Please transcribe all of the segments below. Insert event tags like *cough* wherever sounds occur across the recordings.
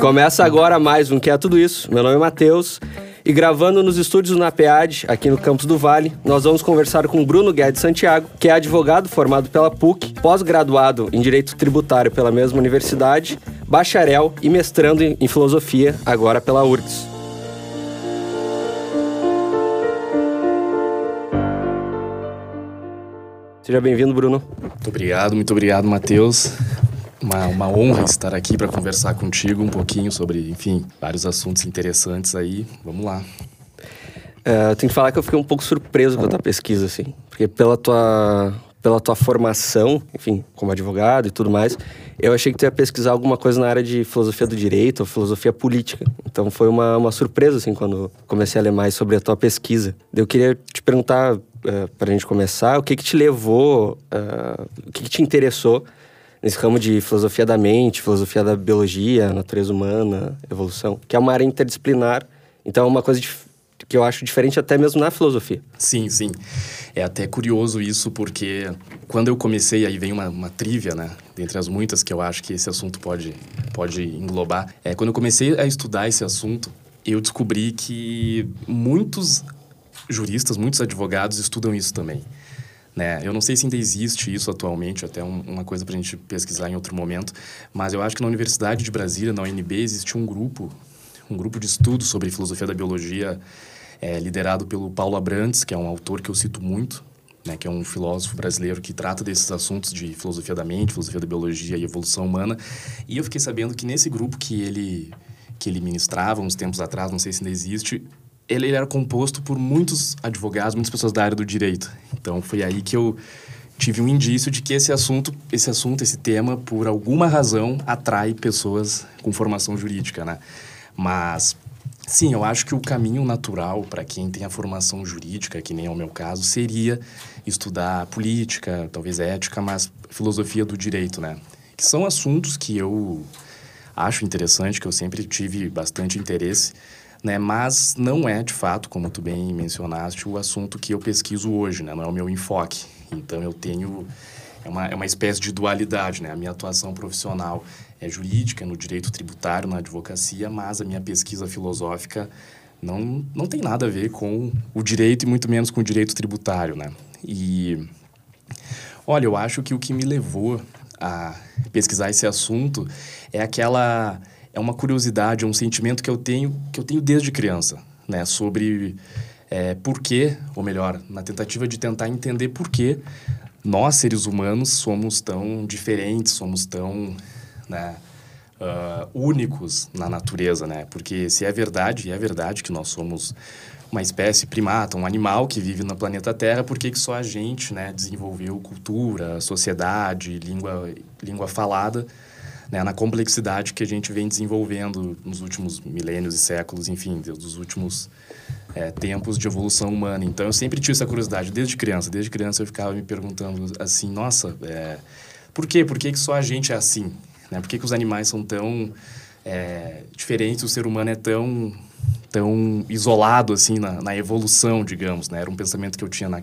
Começa agora mais um Que é Tudo Isso. Meu nome é Matheus e gravando nos estúdios na PEAD, aqui no Campus do Vale, nós vamos conversar com Bruno Guedes Santiago, que é advogado formado pela PUC, pós-graduado em Direito Tributário pela mesma universidade, bacharel e mestrando em Filosofia, agora pela URGS. Seja bem-vindo, Bruno. Muito obrigado, muito obrigado, Matheus. Uma, uma honra estar aqui para conversar contigo um pouquinho sobre, enfim, vários assuntos interessantes aí. Vamos lá. É, eu tenho que falar que eu fiquei um pouco surpreso com a tua pesquisa, assim. Porque pela tua, pela tua formação, enfim, como advogado e tudo mais, eu achei que tu ia pesquisar alguma coisa na área de filosofia do direito ou filosofia política. Então foi uma, uma surpresa, assim, quando comecei a ler mais sobre a tua pesquisa. Eu queria te perguntar, é, para a gente começar, o que que te levou, uh, o que que te interessou nesse ramo de filosofia da mente, filosofia da biologia, natureza humana, evolução, que é uma área interdisciplinar. Então é uma coisa que eu acho diferente até mesmo na filosofia. Sim, sim. É até curioso isso, porque quando eu comecei, aí vem uma, uma trivia, né? Dentre as muitas que eu acho que esse assunto pode, pode englobar. É, quando eu comecei a estudar esse assunto, eu descobri que muitos juristas, muitos advogados estudam isso também. Né? Eu não sei se ainda existe isso atualmente, até um, uma coisa para a gente pesquisar em outro momento, mas eu acho que na Universidade de Brasília, na UNB, existe um grupo, um grupo de estudos sobre filosofia da biologia, é, liderado pelo Paulo Abrantes, que é um autor que eu cito muito, né, que é um filósofo brasileiro que trata desses assuntos de filosofia da mente, filosofia da biologia e evolução humana. E eu fiquei sabendo que nesse grupo que ele que ele ministrava uns tempos atrás, não sei se ainda existe, ele era composto por muitos advogados, muitas pessoas da área do direito. Então foi aí que eu tive um indício de que esse assunto, esse assunto, esse tema, por alguma razão, atrai pessoas com formação jurídica, né? Mas sim, eu acho que o caminho natural para quem tem a formação jurídica, que nem é o meu caso, seria estudar política, talvez ética, mas filosofia do direito, né? Que são assuntos que eu acho interessante, que eu sempre tive bastante interesse né? Mas não é, de fato, como tu bem mencionaste, o assunto que eu pesquiso hoje, né? Não é o meu enfoque. Então, eu tenho... É uma, é uma espécie de dualidade, né? A minha atuação profissional é jurídica, no direito tributário, na advocacia, mas a minha pesquisa filosófica não, não tem nada a ver com o direito e muito menos com o direito tributário, né? E... Olha, eu acho que o que me levou a pesquisar esse assunto é aquela é uma curiosidade, é um sentimento que eu tenho que eu tenho desde criança, né? Sobre é, por quê, ou melhor, na tentativa de tentar entender por que nós seres humanos somos tão diferentes, somos tão né, uh, únicos na natureza, né? Porque se é verdade, e é verdade que nós somos uma espécie primata, um animal que vive no planeta Terra, por que, que só a gente né, desenvolveu cultura, sociedade, língua, língua falada né, na complexidade que a gente vem desenvolvendo nos últimos milênios e séculos, enfim, dos últimos é, tempos de evolução humana. Então, eu sempre tive essa curiosidade, desde criança. Desde criança eu ficava me perguntando assim, nossa, é, por quê? Por que, que só a gente é assim? Né? Por que, que os animais são tão é, diferentes, o ser humano é tão tão isolado assim na, na, evolução, digamos, né? Era um pensamento que eu tinha na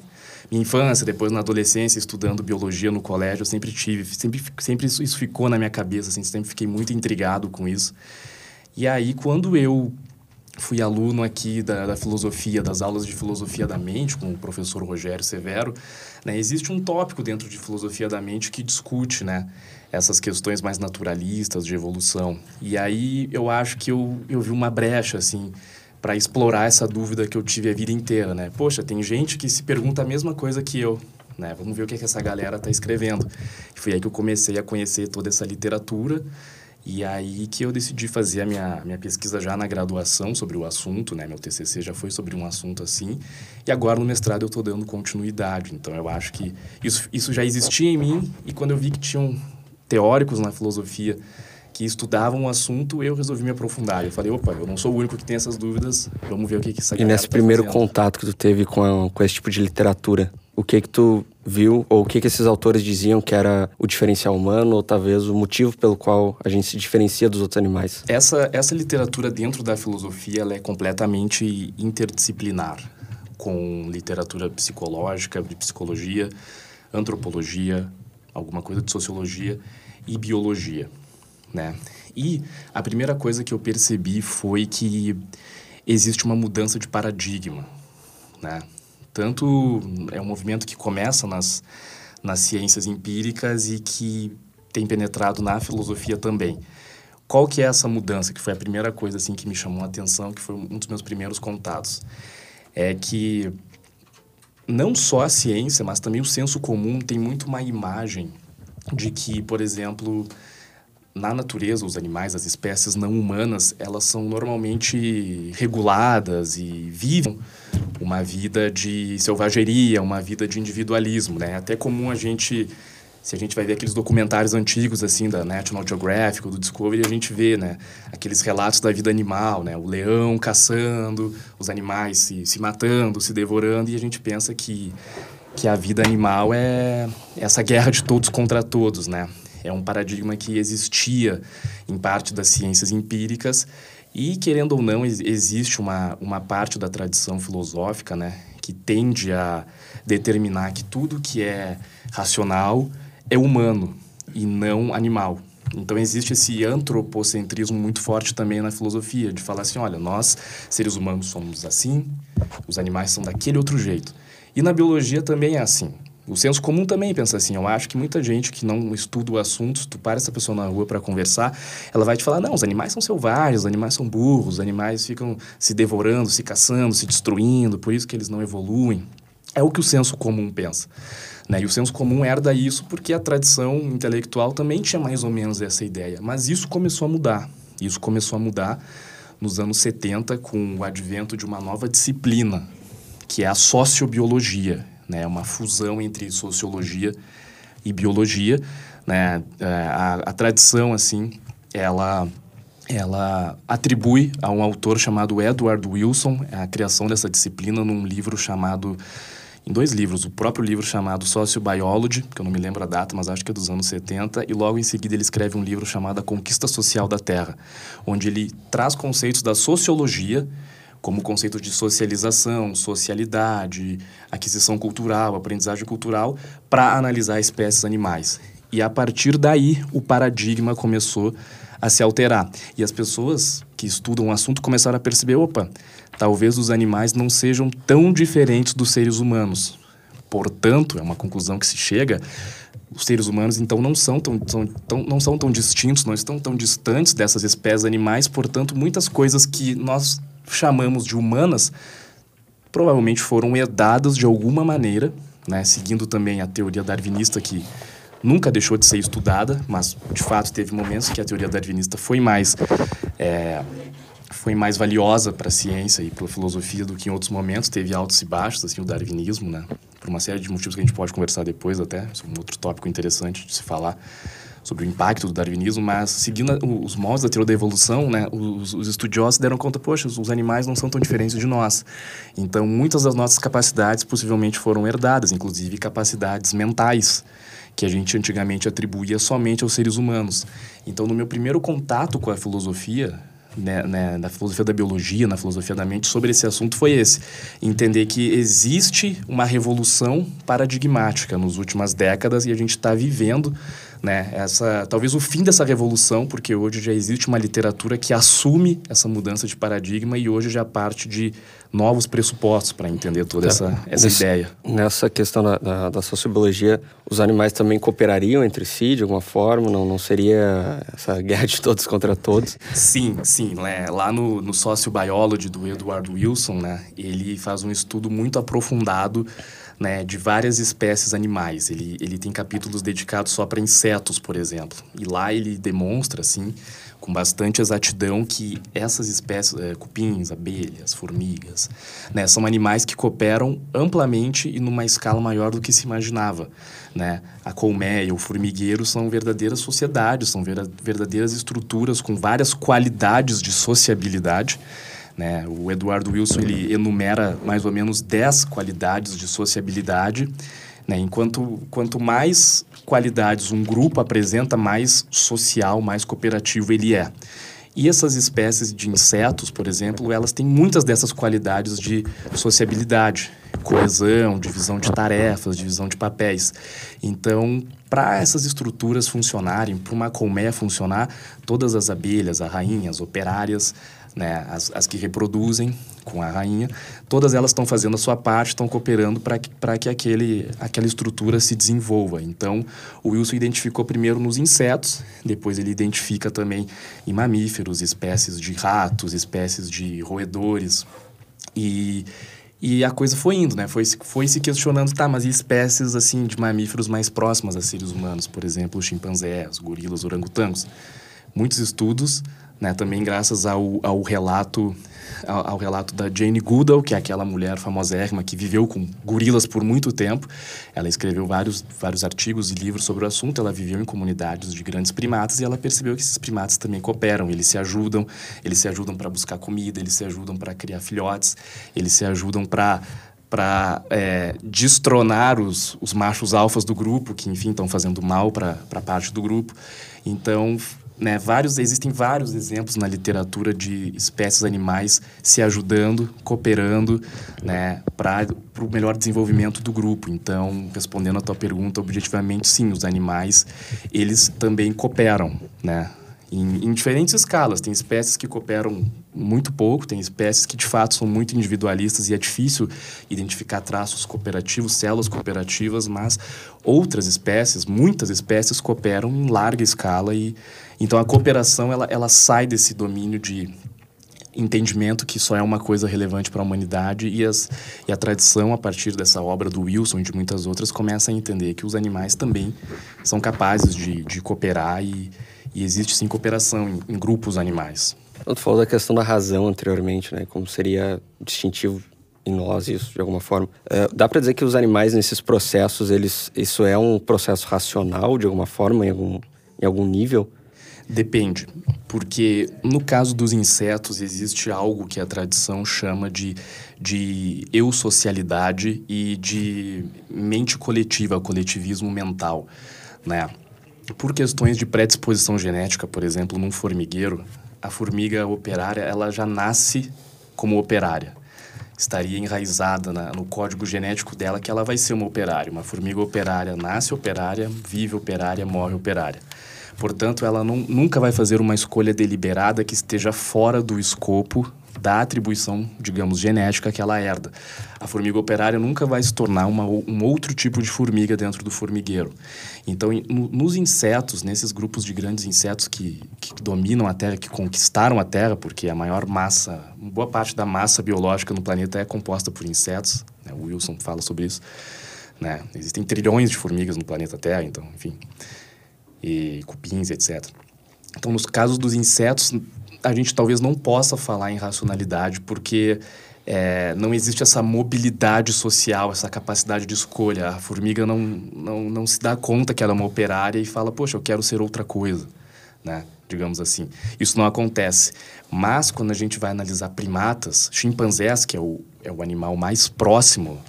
minha infância, depois na adolescência, estudando biologia no colégio, eu sempre tive, sempre, sempre isso, isso ficou na minha cabeça, assim, sempre fiquei muito intrigado com isso. E aí, quando eu fui aluno aqui da, da, filosofia, das aulas de filosofia da mente, com o professor Rogério Severo, né, existe um tópico dentro de filosofia da mente que discute, né, essas questões mais naturalistas de evolução. E aí eu acho que eu, eu vi uma brecha, assim, para explorar essa dúvida que eu tive a vida inteira, né? Poxa, tem gente que se pergunta a mesma coisa que eu, né? Vamos ver o que, é que essa galera está escrevendo. E foi aí que eu comecei a conhecer toda essa literatura e aí que eu decidi fazer a minha, minha pesquisa já na graduação sobre o assunto, né? Meu TCC já foi sobre um assunto assim. E agora no mestrado eu estou dando continuidade. Então eu acho que isso, isso já existia em mim e quando eu vi que tinham teóricos na filosofia que estudavam o assunto, eu resolvi me aprofundar. Eu falei, opa, eu não sou o único que tem essas dúvidas, vamos ver o que que essa E nesse tá primeiro fazendo. contato que tu teve com, a, com esse tipo de literatura, o que que tu viu, ou o que que esses autores diziam que era o diferencial humano, ou talvez o motivo pelo qual a gente se diferencia dos outros animais? Essa, essa literatura dentro da filosofia, ela é completamente interdisciplinar, com literatura psicológica, de psicologia, antropologia, alguma coisa de sociologia, e biologia, né? E a primeira coisa que eu percebi foi que existe uma mudança de paradigma, né? Tanto é um movimento que começa nas, nas ciências empíricas e que tem penetrado na filosofia também. Qual que é essa mudança? Que foi a primeira coisa assim que me chamou a atenção, que foi um dos meus primeiros contatos. É que não só a ciência, mas também o senso comum tem muito uma imagem de que, por exemplo, na natureza, os animais, as espécies não humanas, elas são normalmente reguladas e vivem uma vida de selvageria, uma vida de individualismo, né? Até comum a gente, se a gente vai ver aqueles documentários antigos, assim, da National Geographic do Discovery, a gente vê, né? Aqueles relatos da vida animal, né? O leão caçando, os animais se, se matando, se devorando, e a gente pensa que, que a vida animal é essa guerra de todos contra todos, né? É um paradigma que existia em parte das ciências empíricas e, querendo ou não, existe uma, uma parte da tradição filosófica né, que tende a determinar que tudo que é racional é humano e não animal. Então existe esse antropocentrismo muito forte também na filosofia, de falar assim, olha, nós, seres humanos, somos assim, os animais são daquele outro jeito. E na biologia também é assim. O senso comum também pensa assim. Eu acho que muita gente que não estuda o assunto, tu para essa pessoa na rua para conversar, ela vai te falar: não, os animais são selvagens, os animais são burros, os animais ficam se devorando, se caçando, se destruindo, por isso que eles não evoluem. É o que o senso comum pensa. Né? E o senso comum herda isso porque a tradição intelectual também tinha mais ou menos essa ideia. Mas isso começou a mudar. Isso começou a mudar nos anos 70 com o advento de uma nova disciplina, que é a sociobiologia né? Uma fusão entre sociologia e biologia, né? A, a tradição, assim, ela ela atribui a um autor chamado Edward Wilson a criação dessa disciplina num livro chamado em dois livros, o próprio livro chamado Sociobiology, que eu não me lembro a data, mas acho que é dos anos 70, e logo em seguida ele escreve um livro chamado A Conquista Social da Terra, onde ele traz conceitos da sociologia como conceito de socialização, socialidade, aquisição cultural, aprendizagem cultural, para analisar espécies animais. E a partir daí, o paradigma começou a se alterar. E as pessoas que estudam o assunto começaram a perceber: opa, talvez os animais não sejam tão diferentes dos seres humanos. Portanto, é uma conclusão que se chega, os seres humanos então não são tão, tão, tão, não são tão distintos, não estão tão distantes dessas espécies animais, portanto, muitas coisas que nós chamamos de humanas provavelmente foram herdadas de alguma maneira, né, seguindo também a teoria darwinista que nunca deixou de ser estudada, mas de fato teve momentos que a teoria darwinista foi mais é, foi mais valiosa para a ciência e para a filosofia do que em outros momentos. Teve altos e baixos assim o darwinismo, né, por uma série de motivos que a gente pode conversar depois até, é um outro tópico interessante de se falar sobre o impacto do darwinismo, mas seguindo os moldes da teoria da evolução, né, os, os, estudiosos deram conta, poxa, os animais não são tão diferentes de nós. Então, muitas das nossas capacidades possivelmente foram herdadas, inclusive capacidades mentais, que a gente antigamente atribuía somente aos seres humanos. Então, no meu primeiro contato com a filosofia, né, né, na filosofia da biologia, na filosofia da mente, sobre esse assunto foi esse. Entender que existe uma revolução paradigmática nas últimas décadas e a gente está vivendo né? Essa, talvez o fim dessa revolução, porque hoje já existe uma literatura que assume essa mudança de paradigma e hoje já parte de novos pressupostos para entender toda essa, é, essa Nesse, ideia. Nessa questão da, da, da, sociobiologia, os animais também cooperariam entre si de alguma forma? Não, não seria essa guerra de todos contra todos? Sim, sim. Né? Lá no, no Sociobiology do Edward Wilson, né? ele faz um estudo muito aprofundado né, de várias espécies animais. Ele, ele tem capítulos dedicados só para insetos, por exemplo. E lá ele demonstra, assim, com bastante exatidão, que essas espécies, é, cupins, abelhas, formigas, né, são animais que cooperam amplamente e numa escala maior do que se imaginava. Né? A colmeia, o formigueiro são verdadeiras sociedades, são verdadeiras estruturas com várias qualidades de sociabilidade né? O Eduardo Wilson ele enumera mais ou menos 10 qualidades de sociabilidade. Né? Enquanto quanto mais qualidades um grupo apresenta, mais social, mais cooperativo ele é. E essas espécies de insetos, por exemplo, elas têm muitas dessas qualidades de sociabilidade, coesão, divisão de tarefas, divisão de papéis. Então, para essas estruturas funcionarem, para uma colmeia funcionar, todas as abelhas, as rainhas, operárias, né, as, as que reproduzem com a rainha, todas elas estão fazendo a sua parte, estão cooperando para que, que aquele, aquela estrutura se desenvolva. Então, o Wilson identificou primeiro nos insetos, depois ele identifica também em mamíferos, espécies de ratos, espécies de roedores. E, e a coisa foi indo, né? Foi, foi se questionando, tá, mas e espécies, assim, de mamíferos mais próximas a seres humanos? Por exemplo, chimpanzés, gorilas, orangotangos. Muitos estudos né? Também graças ao, ao relato ao, ao, relato da Jane Goodall, que é aquela mulher famosérrima que viveu com gorilas por muito tempo. Ela escreveu vários, vários artigos e livros sobre o assunto. Ela viveu em comunidades de grandes primatas e ela percebeu que esses primatas também cooperam. Eles se ajudam, eles se ajudam para buscar comida, eles se ajudam para criar filhotes, eles se ajudam para para é, destronar os, os machos alfas do grupo, que, enfim, estão fazendo mal para parte do grupo. Então, né, vários, existem vários exemplos na literatura de espécies animais se ajudando, cooperando né, para o melhor desenvolvimento do grupo. Então, respondendo a tua pergunta, objetivamente, sim, os animais, eles também cooperam, né? Em, em, diferentes escalas. Tem espécies que cooperam muito pouco, tem espécies que de fato são muito individualistas e é difícil identificar traços cooperativos, células cooperativas, mas outras espécies, muitas espécies cooperam em larga escala e então a cooperação ela, ela sai desse domínio de entendimento que só é uma coisa relevante para a humanidade e, as, e a tradição, a partir dessa obra do Wilson e de muitas outras, começa a entender que os animais também são capazes de, de cooperar e, e existe sim cooperação em, em grupos animais. Tu falou da questão da razão anteriormente, né? Como seria distintivo em nós isso de alguma forma. Uh, dá para dizer que os animais nesses processos, eles, isso é um processo racional de alguma forma, em algum, em algum nível? Depende, porque no caso dos insetos existe algo que a tradição chama de, de eusocialidade e de mente coletiva, coletivismo mental, né? Por questões de predisposição genética, por exemplo, num formigueiro, a formiga operária ela já nasce como operária. Estaria enraizada na, no código genético dela que ela vai ser uma operária. Uma formiga operária nasce operária, vive operária, morre operária. Portanto, ela não, nunca vai fazer uma escolha deliberada que esteja fora do escopo da atribuição, digamos, genética que ela herda. A formiga operária nunca vai se tornar uma, um outro tipo de formiga dentro do formigueiro. Então, no, nos insetos, nesses grupos de grandes insetos que, que dominam a Terra, que conquistaram a Terra, porque a maior massa, boa parte da massa biológica no planeta é composta por insetos, né? o Wilson fala sobre isso. Né? Existem trilhões de formigas no planeta Terra, então, enfim e cupins, etc. Então, nos casos dos insetos, a gente talvez não possa falar em racionalidade, porque é, não existe essa mobilidade social, essa capacidade de escolha. A formiga não, não, não se dá conta que ela é uma operária e fala, poxa, eu quero ser outra coisa, né? digamos assim. Isso não acontece. Mas quando a gente vai analisar primatas, chimpanzés, que é o, é o animal mais próximo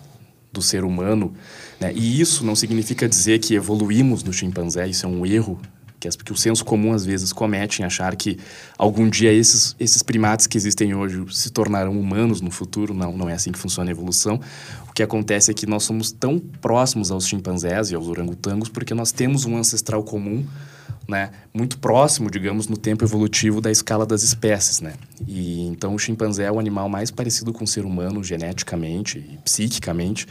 do ser humano, né? E isso não significa dizer que evoluímos no chimpanzé, isso é um erro que, as, que o senso comum às vezes comete em achar que algum dia esses, esses primates que existem hoje se tornarão humanos no futuro. Não, não é assim que funciona a evolução. O que acontece é que nós somos tão próximos aos chimpanzés e aos orangotangos porque nós temos um ancestral comum né, muito próximo, digamos, no tempo evolutivo da escala das espécies, né? E então o chimpanzé é o animal mais parecido com o ser humano geneticamente e psiquicamente.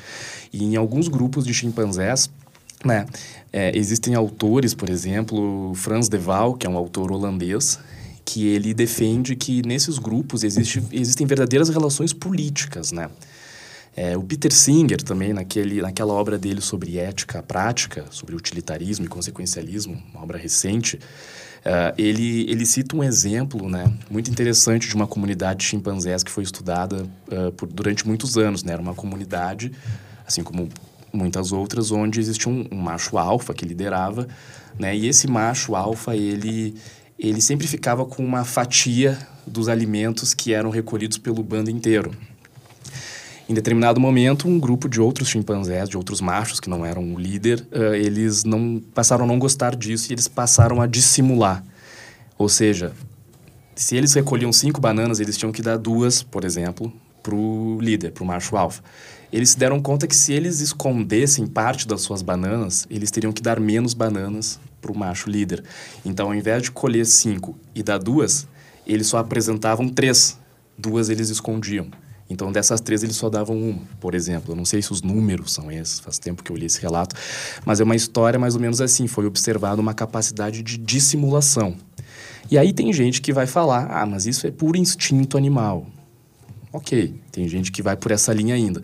E em alguns grupos de chimpanzés, né, é, existem autores, por exemplo, Frans de Waal, que é um autor holandês, que ele defende que nesses grupos existe, existem verdadeiras relações políticas, né? É, o Peter Singer também, naquele, naquela obra dele sobre ética prática, sobre utilitarismo e consequencialismo, uma obra recente, uh, ele, ele cita um exemplo né, muito interessante de uma comunidade de chimpanzés que foi estudada uh, por, durante muitos anos. Né? Era uma comunidade, assim como muitas outras, onde existia um, um macho alfa que liderava, né? e esse macho alfa, ele, ele sempre ficava com uma fatia dos alimentos que eram recolhidos pelo bando inteiro. Em determinado momento, um grupo de outros chimpanzés, de outros machos que não eram o líder, uh, eles não passaram a não gostar disso e eles passaram a dissimular. Ou seja, Se eles recolhiam cinco bananas, eles tinham que dar duas, por exemplo, para o líder, para o macho alfa. Eles se deram conta que se eles escondessem parte das suas bananas, eles teriam que dar menos bananas para o macho líder. Então, ao invés de colher cinco e dar duas, eles só apresentavam três. Duas eles escondiam. Então, dessas três, eles só davam uma, por exemplo. Eu não sei se os números são esses, faz tempo que eu li esse relato, mas é uma história mais ou menos assim. Foi observada uma capacidade de dissimulação. E aí tem gente que vai falar: ah, mas isso é puro instinto animal. Ok, tem gente que vai por essa linha ainda.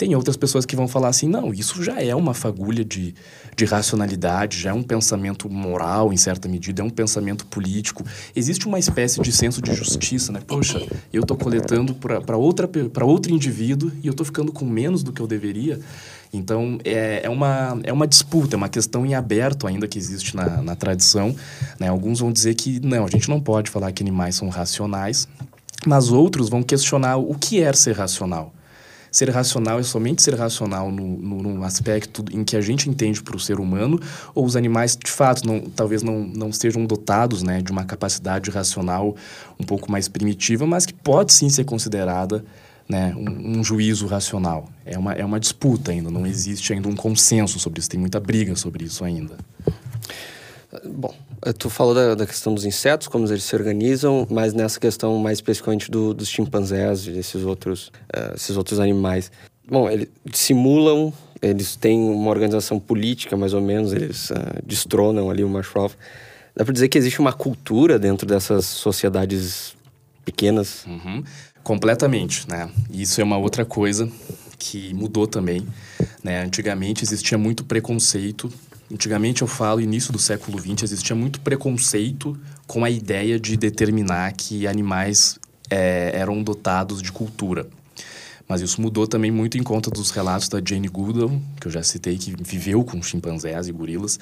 Tem outras pessoas que vão falar assim: não, isso já é uma fagulha de, de racionalidade, já é um pensamento moral, em certa medida, é um pensamento político. Existe uma espécie de senso de justiça, né? Poxa, eu estou coletando para outro indivíduo e eu estou ficando com menos do que eu deveria. Então, é, é, uma, é uma disputa, é uma questão em aberto ainda que existe na, na tradição. Né? Alguns vão dizer que não, a gente não pode falar que animais são racionais, mas outros vão questionar o que é ser racional. Ser racional é somente ser racional no, no, no aspecto em que a gente entende para o ser humano, ou os animais, de fato, não, talvez não, não estejam dotados né, de uma capacidade racional um pouco mais primitiva, mas que pode sim ser considerada né, um, um, juízo racional. É uma, é uma disputa ainda, não existe ainda um consenso sobre isso, tem muita briga sobre isso ainda. Bom, tu falou da, da, questão dos insetos, como eles se organizam, mas nessa questão mais especificamente do, dos chimpanzés e esses outros, uh, esses outros animais. Bom, eles simulam, eles têm uma organização política, mais ou menos, eles uh, destronam ali o alfa. Dá para dizer que existe uma cultura dentro dessas sociedades pequenas? Uhum. Completamente, né? Isso é uma outra coisa que mudou também. Né? Antigamente existia muito preconceito Antigamente, eu falo, início do século XX, existia muito preconceito com a ideia de determinar que animais é, eram dotados de cultura. Mas isso mudou também muito em conta dos relatos da Jane Goodall, que eu já citei, que viveu com chimpanzés e gorilas,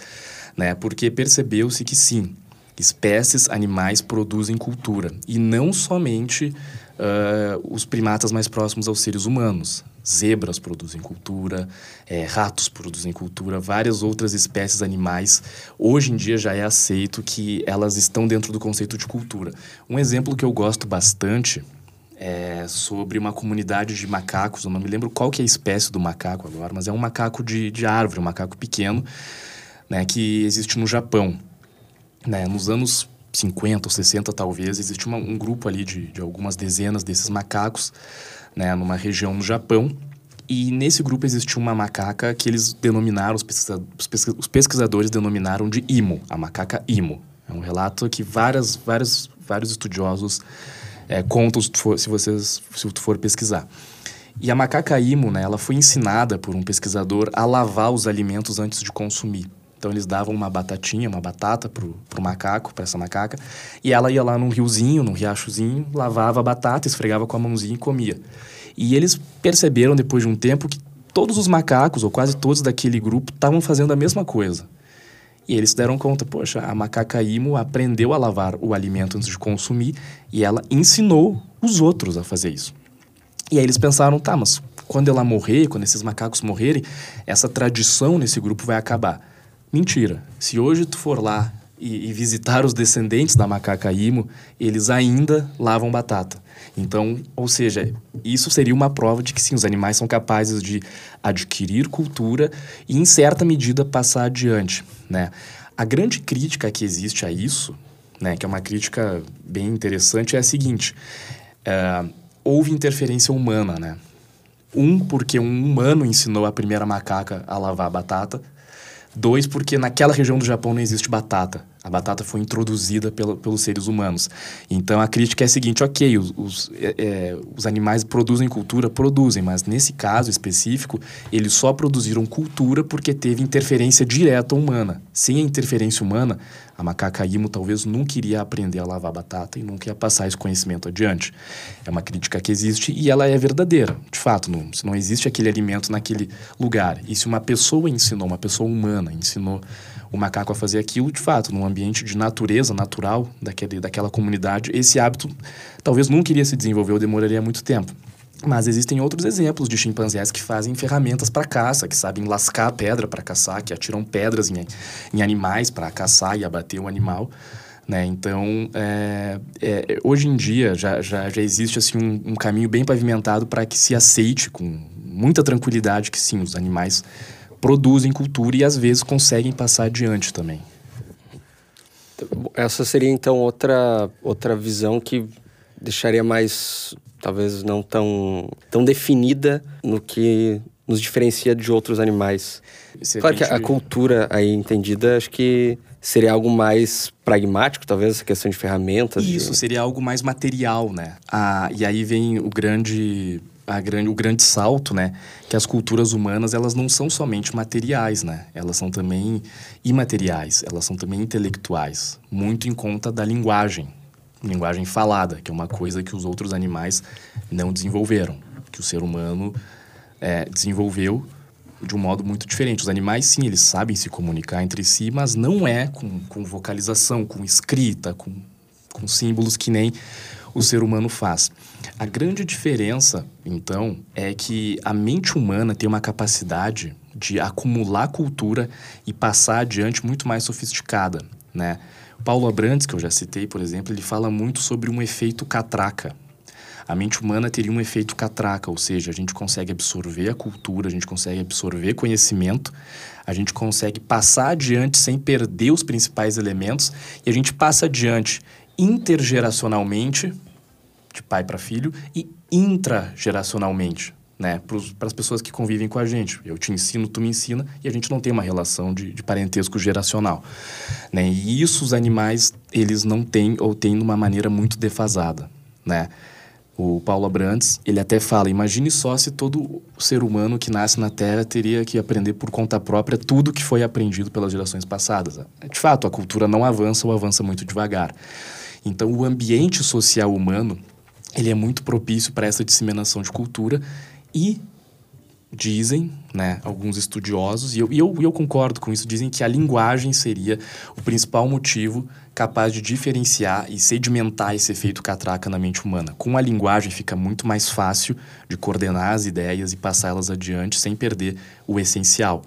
né? porque percebeu-se que sim, espécies animais produzem cultura. E não somente uh, os primatas mais próximos aos seres humanos zebras produzem cultura, é, ratos produzem cultura, várias outras espécies animais. Hoje em dia já é aceito que elas estão dentro do conceito de cultura. Um exemplo que eu gosto bastante é sobre uma comunidade de macacos, eu não me lembro qual que é a espécie do macaco agora, mas é um macaco de, de árvore, um macaco pequeno, né, que existe no Japão. Né, nos anos 50 ou 60 talvez, existe uma, um grupo ali de, de algumas dezenas desses macacos né, numa região no Japão. E nesse grupo existiu uma macaca que eles denominaram, os, pesquisa, os pesquisadores denominaram de Imo, a macaca Imo. É um relato que várias, vários, vários estudiosos é, contam se, for, se, vocês, se tu for pesquisar. E a macaca Imo, né, ela foi ensinada por um pesquisador a lavar os alimentos antes de consumir. Então eles davam uma batatinha, uma batata pro, pro macaco, para essa macaca, e ela ia lá num riozinho, num riachozinho, lavava a batata, esfregava com a mãozinha e comia. E eles perceberam depois de um tempo que todos os macacos, ou quase todos daquele grupo, estavam fazendo a mesma coisa. E eles deram conta, poxa, a macaca Imo aprendeu a lavar o alimento antes de consumir e ela ensinou os outros a fazer isso. E aí eles pensaram, tá, mas quando ela morrer, quando esses macacos morrerem, essa tradição nesse grupo vai acabar. Mentira. Se hoje tu for lá e, e, visitar os descendentes da macaca imo, eles ainda lavam batata. Então, ou seja, isso seria uma prova de que sim, os animais são capazes de adquirir cultura e, em certa medida, passar adiante, né? A grande crítica que existe a isso, né, que é uma crítica bem interessante, é a seguinte: é, houve interferência humana, né? Um, porque um humano ensinou a primeira macaca a lavar batata. Dois, porque naquela região do Japão não existe batata. A batata foi introduzida pelo, pelos seres humanos. Então a crítica é a seguinte: ok, os, os, é, é, os animais produzem cultura? Produzem, mas nesse caso específico, eles só produziram cultura porque teve interferência direta humana. Sem a interferência humana, a macaca imo talvez nunca iria aprender a lavar batata e nunca ia passar esse conhecimento adiante. É uma crítica que existe e ela é verdadeira. De fato, não, se não existe aquele alimento naquele lugar. E se uma pessoa ensinou, uma pessoa humana ensinou o macaco a fazer aquilo, de fato, num ambiente de natureza natural daquele, daquela comunidade, esse hábito talvez nunca iria se desenvolver ou demoraria muito tempo. Mas existem outros exemplos de chimpanzés que fazem ferramentas para caça, que sabem lascar pedra para caçar, que atiram pedras em, em animais para caçar e abater o animal. Né? Então, é, é, hoje em dia já, já, já existe assim, um, um caminho bem pavimentado para que se aceite com muita tranquilidade que sim, os animais produzem cultura e às vezes conseguem passar adiante também. Essa seria então outra, outra visão que deixaria mais, talvez não tão, tão definida no que nos diferencia de outros animais. claro que a cultura aí entendida, acho que seria algo mais pragmático, talvez, essa questão de ferramentas. Isso, de... seria algo mais material, né? Ah, e aí vem o grande, grande, o grande salto, né? Que as culturas humanas, elas não são somente materiais, né? Elas são também imateriais, elas são também intelectuais, muito em conta da linguagem, linguagem falada, que é uma coisa que os outros animais não desenvolveram, que o ser humano é, desenvolveu de um modo muito diferente. Os animais, sim, eles sabem se comunicar entre si, mas não é com, com vocalização, com escrita, com, com símbolos que nem o ser humano faz. A grande diferença, então, é que a mente humana tem uma capacidade de acumular cultura e passar adiante muito mais sofisticada, né? Paulo Abrantes, que eu já citei, por exemplo, ele fala muito sobre um efeito catraca, a mente humana teria um efeito catraca, ou seja, a gente consegue absorver a cultura, a gente consegue absorver conhecimento, a gente consegue passar adiante sem perder os principais elementos e a gente passa adiante intergeracionalmente, de pai para filho, e intrageracionalmente, né, para as pessoas que convivem com a gente. Eu te ensino, tu me ensina, e a gente não tem uma relação de, de parentesco geracional. Né? E isso os animais, eles não têm ou têm de uma maneira muito defasada. Né? O Paulo Abrantes, ele até fala, imagine só se todo ser humano que nasce na Terra teria que aprender por conta própria tudo que foi aprendido pelas gerações passadas. De fato, a cultura não avança ou avança muito devagar. Então, o ambiente social humano, ele é muito propício para essa disseminação de cultura e dizem, né, alguns estudiosos, e eu, e eu, eu concordo com isso, dizem que a linguagem seria o principal motivo capaz de diferenciar e sedimentar esse efeito catraca na mente humana. Com a linguagem fica muito mais fácil de coordenar as ideias e passá-las adiante sem perder o essencial.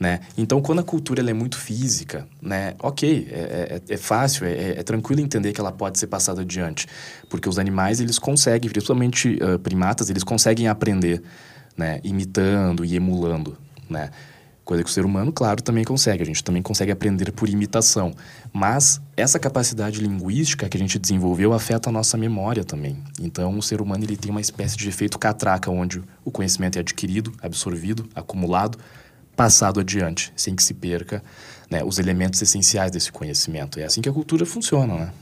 Né? Então, quando a cultura é muito física, né? ok, é, é, é fácil, é, é, tranquilo entender que ela pode ser passada adiante, porque os animais eles conseguem, principalmente uh, primatas, eles conseguem aprender, né? imitando e emulando. Né? Coisa que o ser humano, claro, também consegue. A gente também consegue aprender por imitação. Mas essa capacidade linguística que a gente desenvolveu afeta a nossa memória também. Então, o ser humano ele tem uma espécie de efeito catraca, onde o conhecimento é adquirido, absorvido, acumulado, passado adiante, sem que se perca né, os elementos essenciais desse conhecimento. É assim que a cultura funciona, né?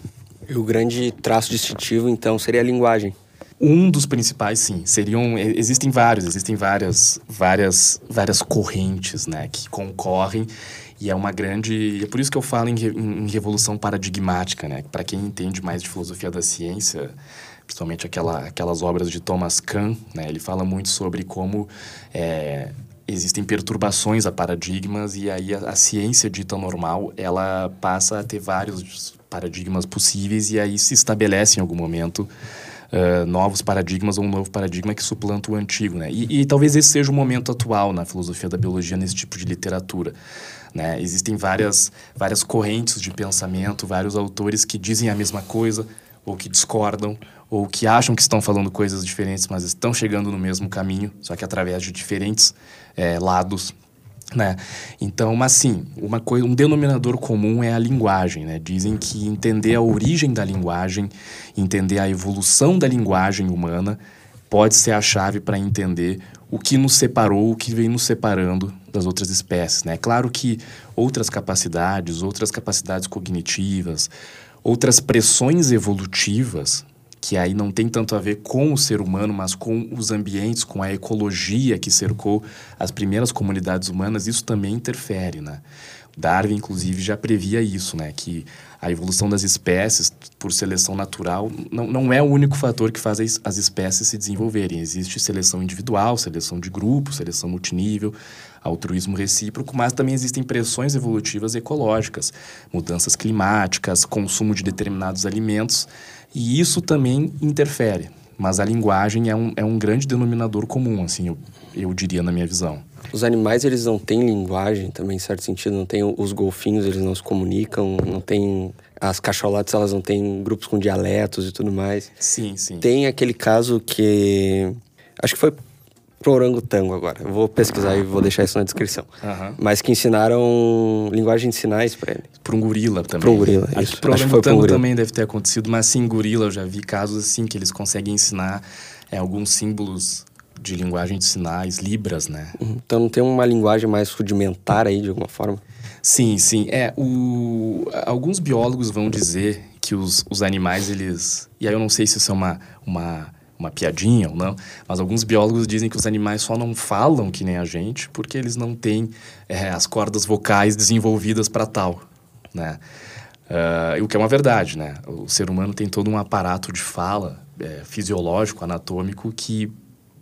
E o grande traço distintivo, então, seria a linguagem. Um dos principais, sim. Seriam. Existem vários, existem várias, várias, várias correntes, né, que concorrem. E é uma grande. É por isso que eu falo em, em revolução paradigmática, né? Para quem entende mais de filosofia da ciência, principalmente aquela, aquelas obras de Thomas Kahn, né? Ele fala muito sobre como é, existem perturbações a paradigmas e aí a, a, ciência dita normal ela passa a ter vários paradigmas possíveis e aí se estabelece em algum momento uh, novos paradigmas ou um novo paradigma que suplanta o antigo, né? E, e, talvez esse seja o momento atual na filosofia da biologia nesse tipo de literatura. Né? Existem várias, várias correntes de pensamento, vários autores que dizem a mesma coisa ou que discordam ou que acham que estão falando coisas diferentes, mas estão chegando no mesmo caminho, só que através de diferentes é, lados né? Então, mas sim, uma coisa, um denominador comum é a linguagem. Né? Dizem que entender a origem da linguagem, entender a evolução da linguagem humana, pode ser a chave para entender o que nos separou, o que vem nos separando das outras espécies. Né? Claro que outras capacidades, outras capacidades cognitivas, outras pressões evolutivas que aí não tem tanto a ver com o ser humano, mas com os ambientes, com a ecologia que cercou as primeiras comunidades humanas, isso também interfere, né? Darwin, inclusive, já previa isso, né? Que a evolução das espécies por seleção natural não, não é o único fator que faz as espécies se desenvolverem. Existe seleção individual, seleção de grupo, seleção multinível, altruísmo recíproco, mas também existem pressões evolutivas ecológicas, mudanças climáticas, consumo de determinados alimentos e isso também interfere. Mas a linguagem é um, é um grande denominador comum, assim, eu, eu diria na minha visão. Os animais, eles não têm linguagem também, em certo sentido? Não tem os golfinhos, eles não se comunicam? Não tem... As cacholotes, elas não têm grupos com dialetos e tudo mais? Sim, sim. Tem aquele caso que... Acho que foi pro orangotango agora. Eu vou pesquisar e vou deixar isso na descrição. Aham. Mas que ensinaram linguagem de sinais para ele. Para um gorila também. Pra um gorila, isso. pro Acho que foi um gorila. também deve ter acontecido, mas sim, gorila, eu já vi casos assim que eles conseguem ensinar é, alguns símbolos de linguagem de sinais, libras, né? Então não tem uma linguagem mais rudimentar aí, de alguma forma? Sim, sim. É, o... alguns biólogos vão dizer que os, os animais, eles... E aí eu não sei se isso é uma, uma, uma piadinha ou não, mas alguns biólogos dizem que os animais só não falam que nem a gente porque eles não têm é, as cordas vocais desenvolvidas para tal, né? Ah, o que é uma verdade, né? O ser humano tem todo um aparato de fala é, fisiológico, anatômico, que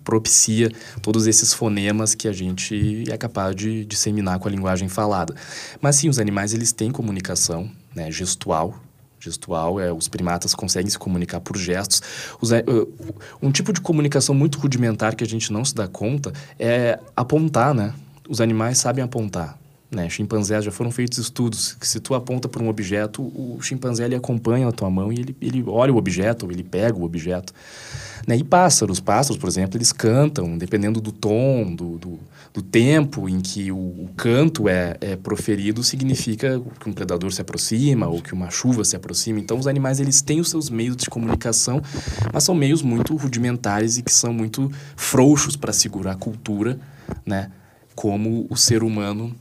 propicia todos esses fonemas que a gente é capaz de disseminar com a linguagem falada. Mas sim, os animais eles têm comunicação né, gestual. Gestual é os primatas conseguem se comunicar por gestos. Os a- uh, um tipo de comunicação muito rudimentar que a gente não se dá conta é apontar, né? Os animais sabem apontar. Né? Chimpanzés já foram feitos estudos que se tu aponta para um objeto, o chimpanzé ele acompanha a tua mão e ele, ele olha o objeto, ou ele pega o objeto. Né? E pássaros, pássaros, por exemplo, eles cantam, dependendo do tom, do, do, do tempo em que o, o canto é, é proferido, significa que um predador se aproxima ou que uma chuva se aproxima. Então, os animais eles têm os seus meios de comunicação, mas são meios muito rudimentares e que são muito frouxos para segurar a cultura, né? como o ser humano